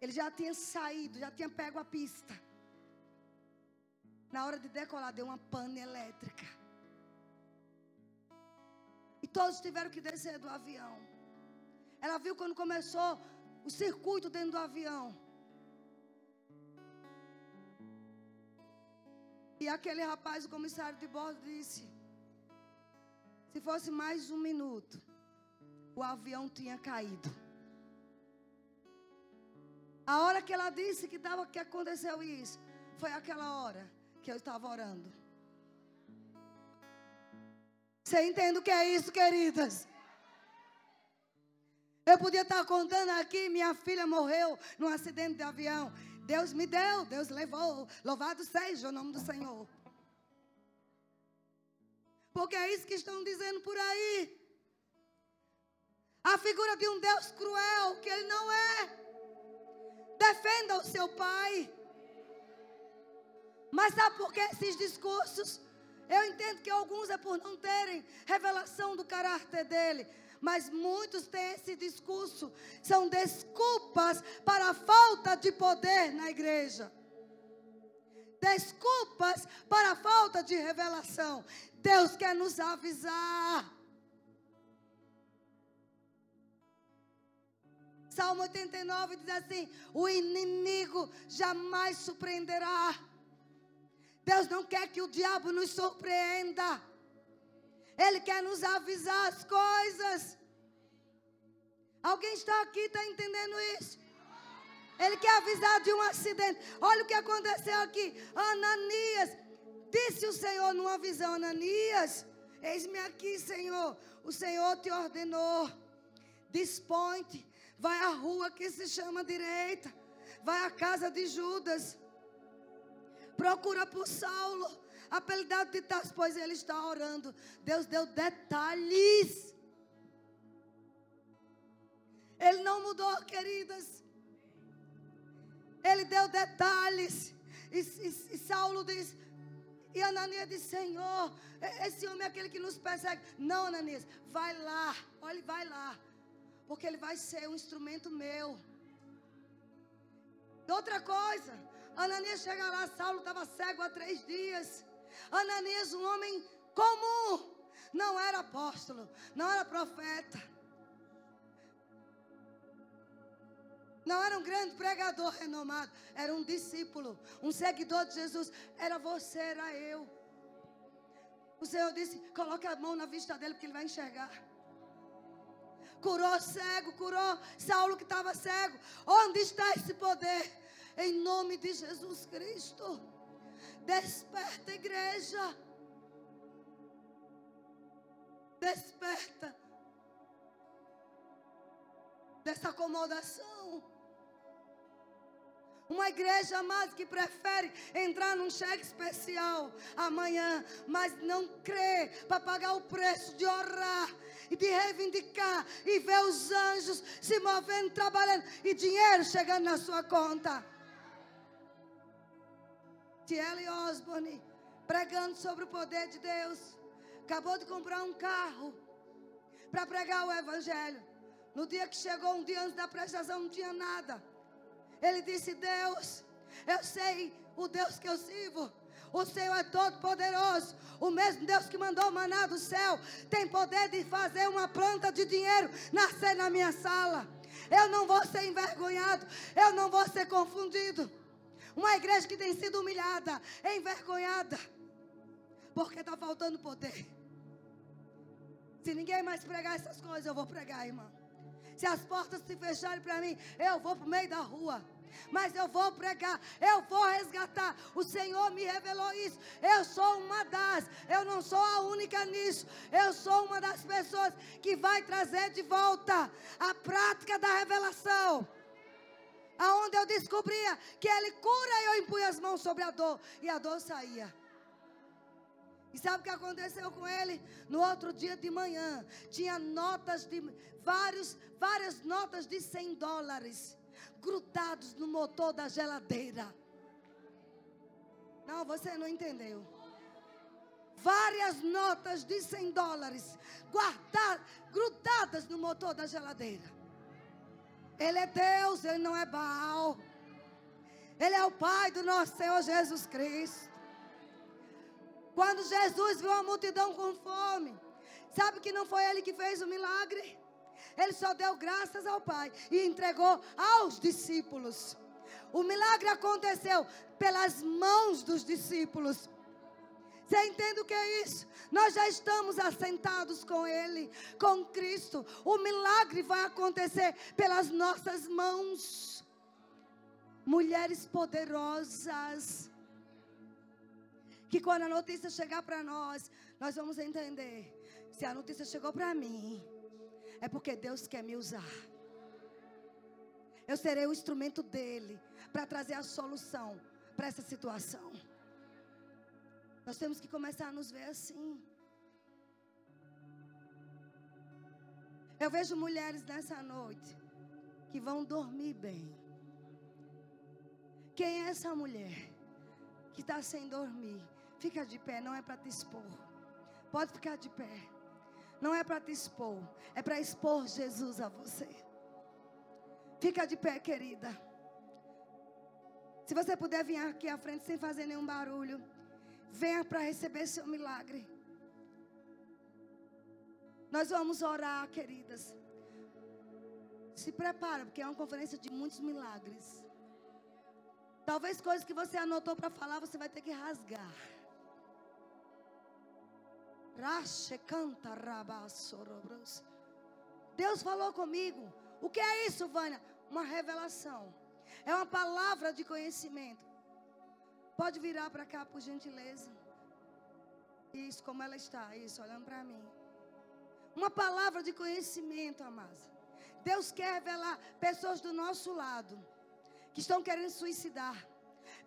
Ele já tinha saído, já tinha pego a pista. Na hora de decolar, deu uma pane elétrica. E todos tiveram que descer do avião. Ela viu quando começou o circuito dentro do avião. E aquele rapaz, o comissário de bordo, disse: Se fosse mais um minuto, o avião tinha caído. A hora que ela disse que, tava, que aconteceu isso, foi aquela hora que eu estava orando. Você entende o que é isso, queridas? Eu podia estar contando aqui, minha filha morreu num acidente de avião. Deus me deu, Deus levou. Louvado seja o nome do Senhor. Porque é isso que estão dizendo por aí. A figura de um Deus cruel, que Ele não é. Defenda o seu pai. Mas sabe por que esses discursos? Eu entendo que alguns é por não terem revelação do caráter dele. Mas muitos têm esse discurso. São desculpas para a falta de poder na igreja. Desculpas para a falta de revelação. Deus quer nos avisar. Salmo 89 diz assim: O inimigo jamais surpreenderá Deus não quer que o diabo nos surpreenda. Ele quer nos avisar as coisas. Alguém está aqui, está entendendo isso? Ele quer avisar de um acidente. Olha o que aconteceu aqui. Ananias, disse o Senhor numa visão: Ananias, eis-me aqui, Senhor. O Senhor te ordenou. Dispõe-te, vai à rua que se chama direita, vai à casa de Judas procura por Saulo, apelidado de Tarso, pois ele está orando. Deus deu detalhes. Ele não mudou, queridas. Ele deu detalhes. E, e, e Saulo diz, e Ananias disse: Senhor, esse homem é aquele que nos persegue. Não, Ananias, vai lá, olha, vai lá, porque ele vai ser um instrumento meu. Outra coisa, Ananias chega lá, Saulo estava cego há três dias. Ananias, um homem comum, não era apóstolo, não era profeta. Não era um grande pregador renomado, era um discípulo, um seguidor de Jesus. Era você, era eu. O Senhor disse: coloque a mão na vista dele, porque ele vai enxergar. Curou cego, curou Saulo que estava cego. Onde está esse poder? Em nome de Jesus Cristo. Desperta, igreja. Desperta dessa acomodação. Uma igreja, amado, que prefere entrar num cheque especial amanhã, mas não crê para pagar o preço de orar e de reivindicar e ver os anjos se movendo, trabalhando e dinheiro chegando na sua conta. T.L. Osborne, pregando sobre o poder de Deus. Acabou de comprar um carro para pregar o Evangelho. No dia que chegou, um dia antes da prestação, não tinha nada. Ele disse: Deus, eu sei o Deus que eu sirvo. O Senhor é todo poderoso. O mesmo Deus que mandou maná do céu tem poder de fazer uma planta de dinheiro nascer na minha sala. Eu não vou ser envergonhado. Eu não vou ser confundido. Uma igreja que tem sido humilhada, envergonhada. Porque está faltando poder. Se ninguém mais pregar essas coisas, eu vou pregar, irmão. Se as portas se fecharem para mim, eu vou para o meio da rua mas eu vou pregar, eu vou resgatar. O Senhor me revelou isso. Eu sou uma das, eu não sou a única nisso. Eu sou uma das pessoas que vai trazer de volta a prática da revelação. Aonde eu descobria que Ele cura eu impunha as mãos sobre a dor e a dor saía. E sabe o que aconteceu com ele? No outro dia de manhã, tinha notas de vários, várias notas de 100 dólares grudados no motor da geladeira. Não, você não entendeu. Várias notas de 100 dólares guardadas, grudadas no motor da geladeira. Ele é Deus, ele não é Baal. Ele é o Pai do nosso Senhor Jesus Cristo. Quando Jesus viu a multidão com fome, sabe que não foi ele que fez o milagre? Ele só deu graças ao Pai e entregou aos discípulos. O milagre aconteceu pelas mãos dos discípulos. Você entende o que é isso? Nós já estamos assentados com Ele, com Cristo. O milagre vai acontecer pelas nossas mãos. Mulheres poderosas. Que quando a notícia chegar para nós, nós vamos entender. Se a notícia chegou para mim, é porque Deus quer me usar. Eu serei o instrumento dele para trazer a solução para essa situação. Nós temos que começar a nos ver assim. Eu vejo mulheres nessa noite que vão dormir bem. Quem é essa mulher que está sem dormir? Fica de pé, não é para te expor. Pode ficar de pé. Não é para te expor, é para expor Jesus a você. Fica de pé, querida. Se você puder vir aqui à frente sem fazer nenhum barulho, venha para receber seu milagre. Nós vamos orar, queridas. Se prepara, porque é uma conferência de muitos milagres. Talvez coisas que você anotou para falar, você vai ter que rasgar. Deus falou comigo. O que é isso, Vânia? Uma revelação. É uma palavra de conhecimento. Pode virar para cá, por gentileza. Isso, como ela está. Isso, olhando para mim. Uma palavra de conhecimento, amados. Deus quer revelar pessoas do nosso lado que estão querendo suicidar.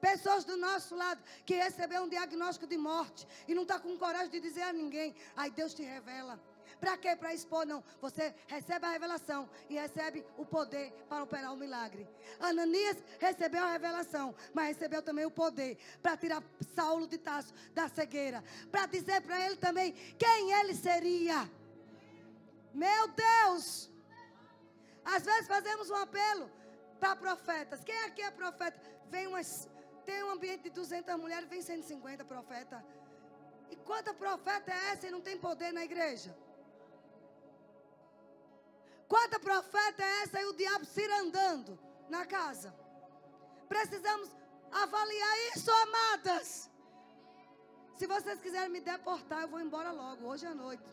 Pessoas do nosso lado que recebeu um diagnóstico de morte e não está com coragem de dizer a ninguém. Aí Deus te revela. Para quê? Para expor? Não. Você recebe a revelação e recebe o poder para operar o milagre. Ananias recebeu a revelação, mas recebeu também o poder para tirar Saulo de Tasso da cegueira. Para dizer para ele também quem ele seria. Meu Deus! Às vezes fazemos um apelo para profetas. Quem aqui é profeta? Vem umas tem um ambiente de 200 mulheres, vem 150 profetas. E quanta profeta é essa e não tem poder na igreja? Quanta profeta é essa e o diabo se andando na casa? Precisamos avaliar isso, amadas. Se vocês quiserem me deportar, eu vou embora logo, hoje à noite.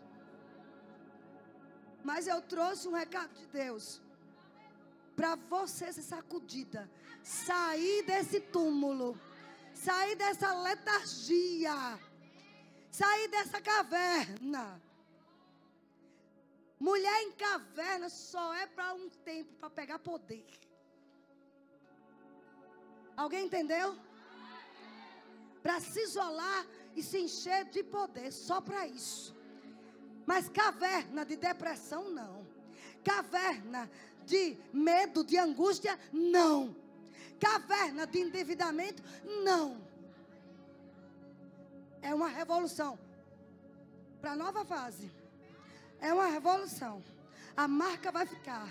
Mas eu trouxe um recado de Deus para você ser sacudida, sair desse túmulo, sair dessa letargia, sair dessa caverna. Mulher em caverna só é para um tempo, para pegar poder. Alguém entendeu? Para se isolar e se encher de poder, só para isso. Mas caverna de depressão, não. Caverna de medo, de angústia? Não. Caverna de endividamento? Não. É uma revolução para a nova fase. É uma revolução. A marca vai ficar.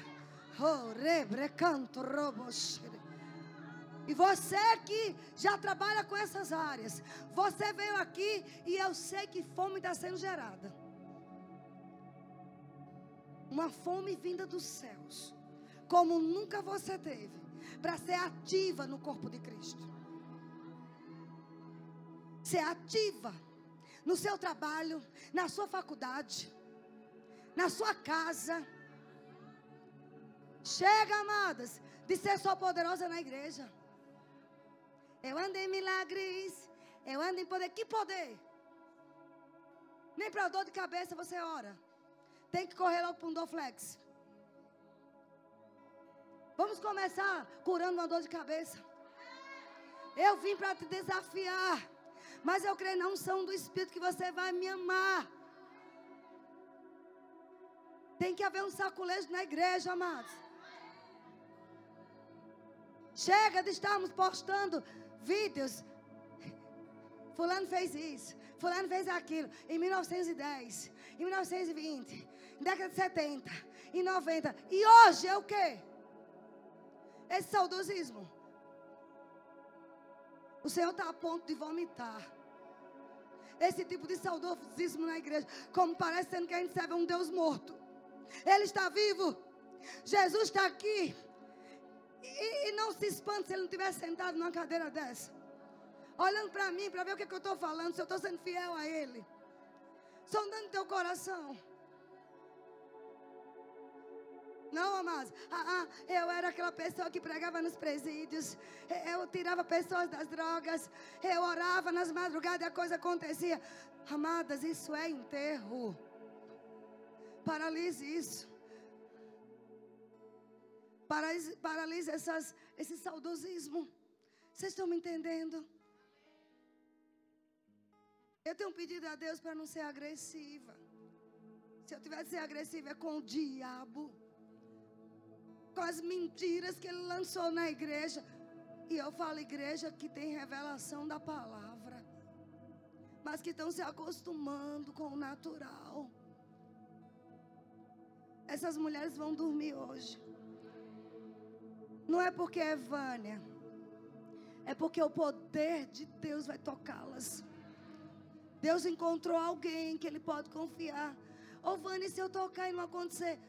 E você que já trabalha com essas áreas, você veio aqui e eu sei que fome está sendo gerada. Uma fome vinda dos céus, como nunca você teve, para ser ativa no corpo de Cristo. Ser ativa no seu trabalho, na sua faculdade, na sua casa. Chega, amadas, de ser só poderosa na igreja. Eu ando em milagres. Eu ando em poder. Que poder? Nem para dor de cabeça você ora. Tem que correr logo para um Doflex. Vamos começar curando uma dor de cabeça. Eu vim para te desafiar. Mas eu creio na unção do Espírito que você vai me amar. Tem que haver um saculejo na igreja, amados. Chega de estarmos postando vídeos. Fulano fez isso, fulano fez aquilo. Em 1910, em 1920, década de 70, em 90. E hoje é o quê? Esse saudosismo. O Senhor está a ponto de vomitar. Esse tipo de saudosismo na igreja. Como parecendo que a gente serve um Deus morto. Ele está vivo. Jesus está aqui. E, e, não se espante se ele não estiver sentado numa cadeira dessa. Olhando para mim, para ver o que, é que eu estou falando, se eu estou sendo fiel a Ele. Sondando teu coração. Não, amados. Ah, ah, eu era aquela pessoa que pregava nos presídios. Eu tirava pessoas das drogas. Eu orava nas madrugadas e a coisa acontecia. Amadas, isso é enterro. Paralise isso paralisa, paralisa essas, esse saudosismo. Vocês estão me entendendo? Eu tenho pedido a Deus para não ser agressiva. Se eu tivesse ser agressiva é com o diabo. Com as mentiras que ele lançou na igreja. E eu falo igreja que tem revelação da palavra. Mas que estão se acostumando com o natural. Essas mulheres vão dormir hoje. Não é porque é Vânia. É porque o poder de Deus vai tocá-las. Deus encontrou alguém que ele pode confiar. Ô Vânia, se eu tocar e não acontecer,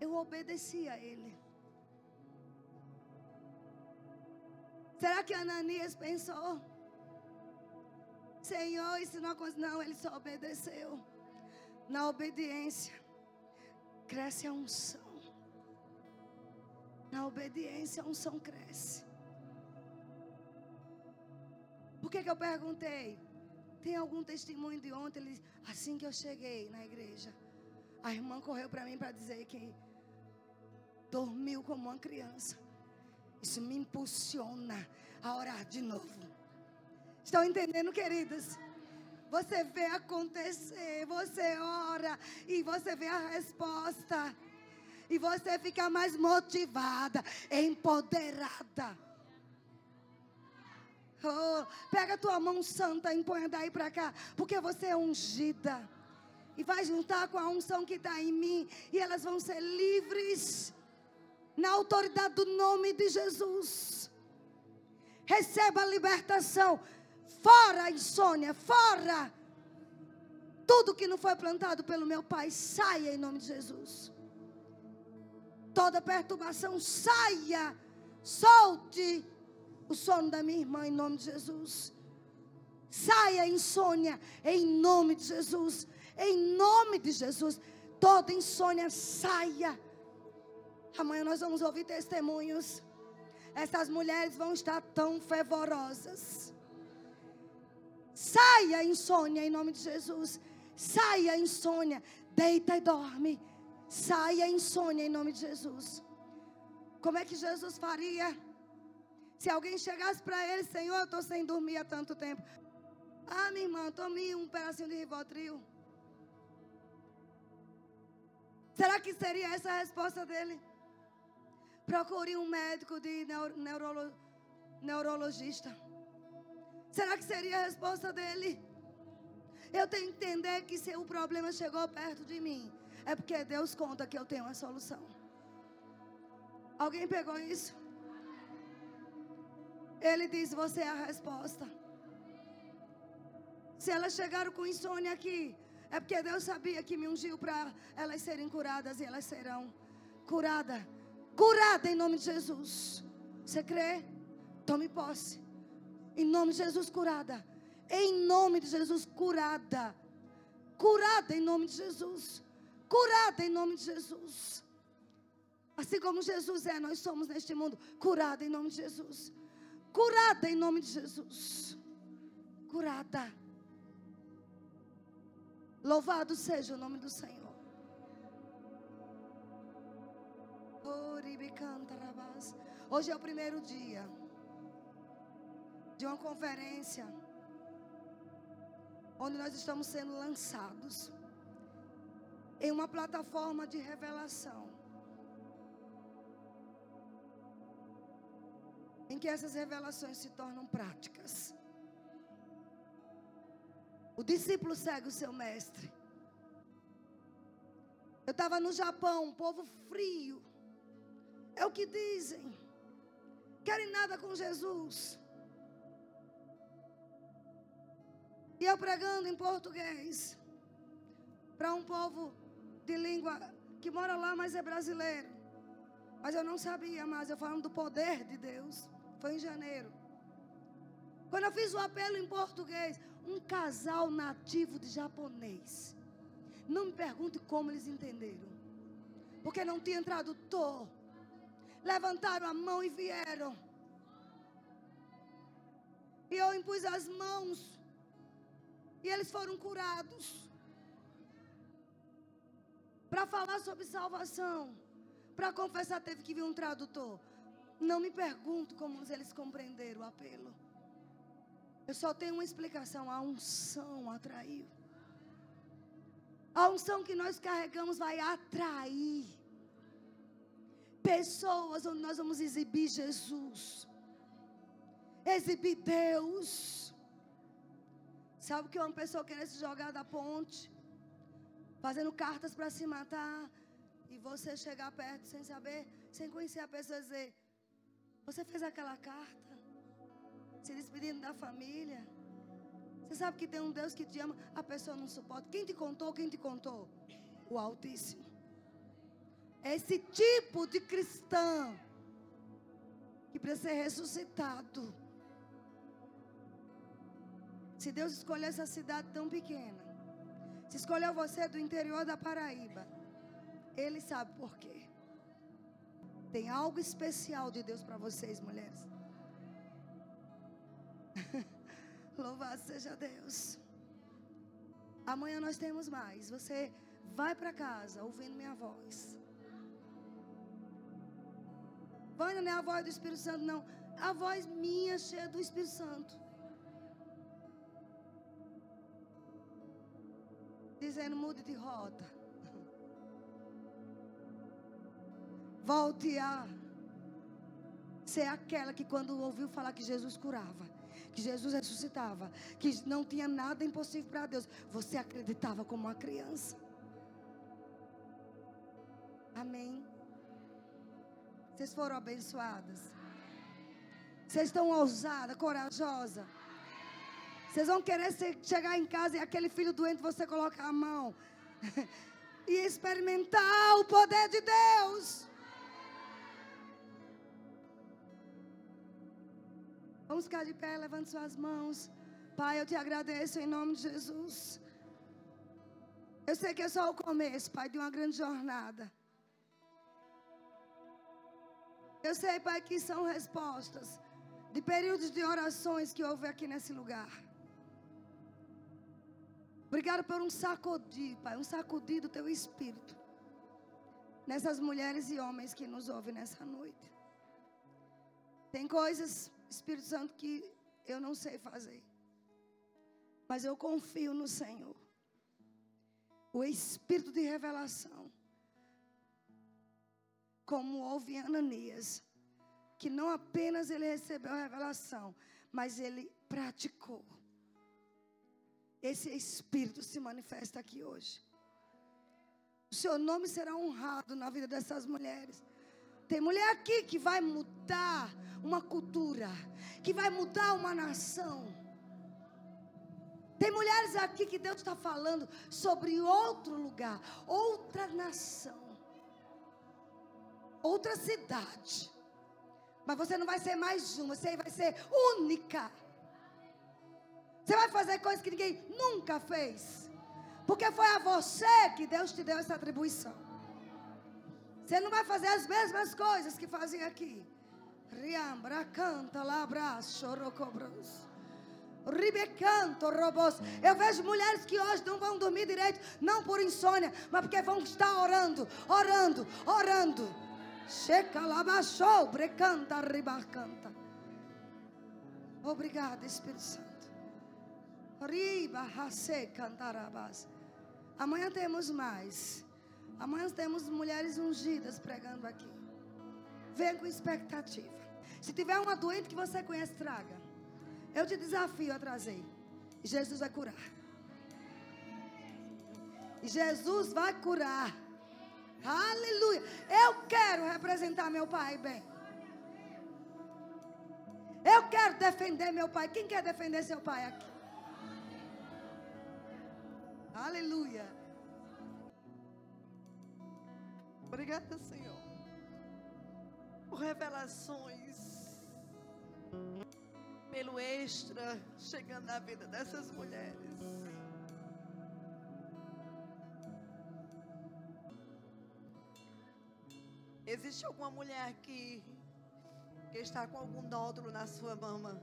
eu obedeci a ele. Será que Ananias pensou? Senhor, isso não aconteceu. Não, ele só obedeceu. Na obediência, cresce a unção. Na obediência, a unção cresce. Por que, que eu perguntei? Tem algum testemunho de ontem? Ele, assim que eu cheguei na igreja, a irmã correu para mim para dizer que dormiu como uma criança. Isso me impulsiona a orar de novo. Estão entendendo, queridas? Você vê acontecer, você ora e você vê a resposta. E você fica mais motivada, empoderada. Oh, pega a tua mão santa e põe daí para cá, porque você é ungida. E vai juntar com a unção que está em mim, e elas vão ser livres na autoridade do nome de Jesus. Receba a libertação. Fora a insônia, fora. Tudo que não foi plantado pelo meu Pai, saia em nome de Jesus toda perturbação saia, solte o sono da minha irmã em nome de Jesus. Saia a insônia em nome de Jesus. Em nome de Jesus. Toda insônia saia. Amanhã nós vamos ouvir testemunhos. Essas mulheres vão estar tão fervorosas. Saia insônia em nome de Jesus. Saia insônia. Deita e dorme. Saia insônia em nome de Jesus. Como é que Jesus faria? Se alguém chegasse para ele, Senhor, eu estou sem dormir há tanto tempo. Ah, minha irmã, tome um pedacinho de Rivotril. Será que seria essa a resposta dele? Procure um médico de neurolo, neurologista. Será que seria a resposta dele? Eu tenho que entender que se o problema chegou perto de mim, é porque Deus conta que eu tenho a solução. Alguém pegou isso? Ele diz: Você é a resposta. Se elas chegaram com insônia aqui, é porque Deus sabia que me ungiu para elas serem curadas e elas serão curadas. Curada em nome de Jesus. Você crê? Tome posse. Em nome de Jesus, curada. Em nome de Jesus, curada. Curada em nome de Jesus. Curada em nome de Jesus. Assim como Jesus é, nós somos neste mundo. Curada em nome de Jesus. Curada em nome de Jesus. Curada. Louvado seja o nome do Senhor. Hoje é o primeiro dia de uma conferência onde nós estamos sendo lançados em uma plataforma de revelação. Em que essas revelações se tornam práticas. O discípulo segue o seu mestre. Eu estava no Japão, um povo frio. É o que dizem. Querem nada com Jesus. E eu pregando em português. Para um povo de língua que mora lá, mas é brasileiro. Mas eu não sabia mais. Eu falando do poder de Deus. Foi em janeiro. Quando eu fiz o apelo em português, um casal nativo de japonês. Não me pergunte como eles entenderam. Porque não tinha tradutor. Levantaram a mão e vieram. E eu impus as mãos. E eles foram curados. Para falar sobre salvação. Para confessar, teve que vir um tradutor. Não me pergunto como eles compreenderam o apelo. Eu só tenho uma explicação: a unção atraiu. A unção que nós carregamos vai atrair pessoas onde nós vamos exibir Jesus, exibir Deus. Sabe que uma pessoa querer se jogar da ponte, fazendo cartas para se matar, e você chegar perto sem saber, sem conhecer a pessoa e dizer: Você fez aquela carta? se despedindo da família. Você sabe que tem um Deus que te ama, a pessoa não suporta. Quem te contou? Quem te contou? O Altíssimo. Esse tipo de cristão que precisa ser ressuscitado. Se Deus escolheu essa cidade tão pequena, se escolheu você do interior da Paraíba, Ele sabe por quê. Tem algo especial de Deus para vocês, mulheres. <laughs> Louvado seja Deus. Amanhã nós temos mais. Você vai para casa ouvindo minha voz. Vânia não é a voz do Espírito Santo, não. A voz minha cheia do Espírito Santo. Dizendo, mude de rota. Volte a ser aquela que quando ouviu falar que Jesus curava que Jesus ressuscitava, que não tinha nada impossível para Deus, você acreditava como uma criança. Amém. Vocês foram abençoadas. Vocês estão ousadas, corajosas. Vocês vão querer chegar em casa e aquele filho doente você colocar a mão <laughs> e experimentar o poder de Deus. Vamos ficar de pé, levante suas mãos. Pai, eu te agradeço em nome de Jesus. Eu sei que é só o começo, Pai, de uma grande jornada. Eu sei, Pai, que são respostas de períodos de orações que houve aqui nesse lugar. Obrigado por um sacudir, Pai, um sacudir do teu espírito nessas mulheres e homens que nos ouvem nessa noite. Tem coisas Espírito Santo, que eu não sei fazer. Mas eu confio no Senhor. O Espírito de revelação. Como houve em Ananias. Que não apenas ele recebeu a revelação, mas ele praticou. Esse Espírito se manifesta aqui hoje. O seu nome será honrado na vida dessas mulheres. Tem mulher aqui que vai mudar uma cultura, que vai mudar uma nação. Tem mulheres aqui que Deus está falando sobre outro lugar, outra nação, outra cidade. Mas você não vai ser mais uma, você vai ser única. Você vai fazer coisas que ninguém nunca fez. Porque foi a você que Deus te deu essa atribuição. Você não vai fazer as mesmas coisas que fazia aqui. Riambra, canta, labra, chorocobros. Ribecanto, robôs. Eu vejo mulheres que hoje não vão dormir direito, não por insônia, mas porque vão estar orando, orando, orando. Checa, labachou, brecanta, ribacanta. Obrigada, Espírito Santo. Amanhã temos mais. Amanhã temos mulheres ungidas pregando aqui. Venha com expectativa. Se tiver uma doente que você conhece, traga. Eu te desafio a trazer. Jesus vai curar. Jesus vai curar. Aleluia. Eu quero representar meu pai bem. Eu quero defender meu pai. Quem quer defender seu pai aqui? Aleluia. Obrigada, Senhor, por revelações, pelo extra chegando na vida dessas mulheres. Existe alguma mulher aqui que está com algum nódulo na sua mama?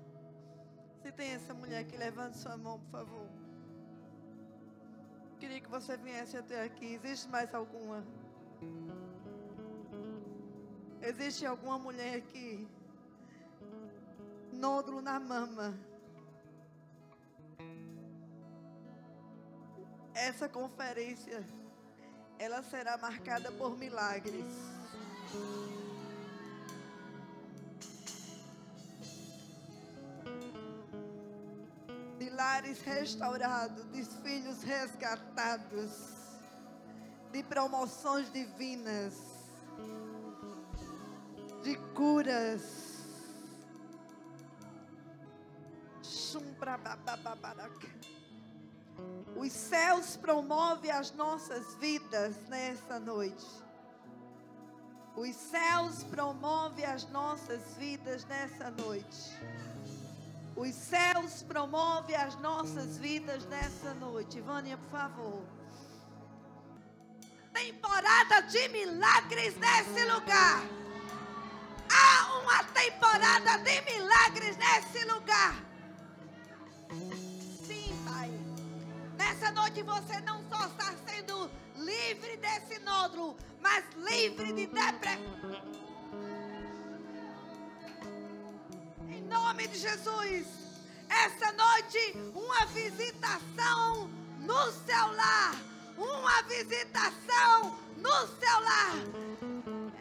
Se tem essa mulher que levante sua mão, por favor. Queria que você viesse até aqui. Existe mais alguma? Existe alguma mulher aqui? Nódulo na mama. Essa conferência, ela será marcada por milagres. Lares restaurados, de filhos resgatados, de promoções divinas, de curas. Os céus promovem as nossas vidas nessa noite. Os céus promovem as nossas vidas nessa noite. Os céus promovem as nossas vidas nessa noite. Vânia, por favor. Temporada de milagres nesse lugar. Há uma temporada de milagres nesse lugar. Sim, Pai. Nessa noite você não só está sendo livre desse nódulo, mas livre de depressão. Nome de Jesus. Essa noite, uma visitação no seu lar. Uma visitação no seu lar.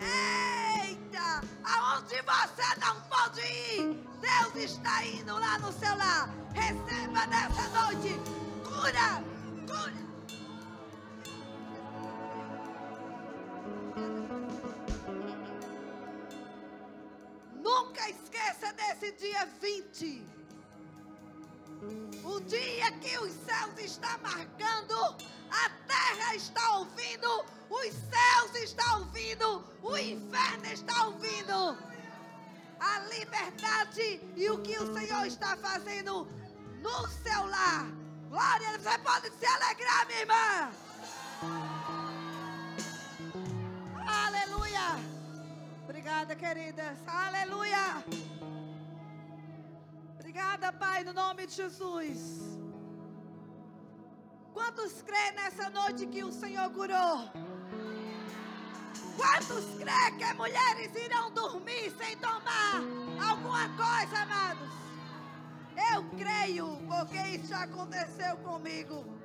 Eita! Aonde você não pode ir, Deus está indo lá no seu lar. Receba nessa noite cura, cura. Nunca esqueça desse dia 20. O dia que os céus estão marcando, a terra está ouvindo, os céus estão ouvindo, o inferno está ouvindo. A liberdade e o que o Senhor está fazendo no seu lar. Glória, você pode se alegrar, minha irmã. Aleluia. Obrigada, queridas. Aleluia. Obrigada, Pai, no nome de Jesus. Quantos crê nessa noite que o Senhor curou? Quantos crê que mulheres irão dormir sem tomar alguma coisa, amados? Eu creio, porque isso já aconteceu comigo.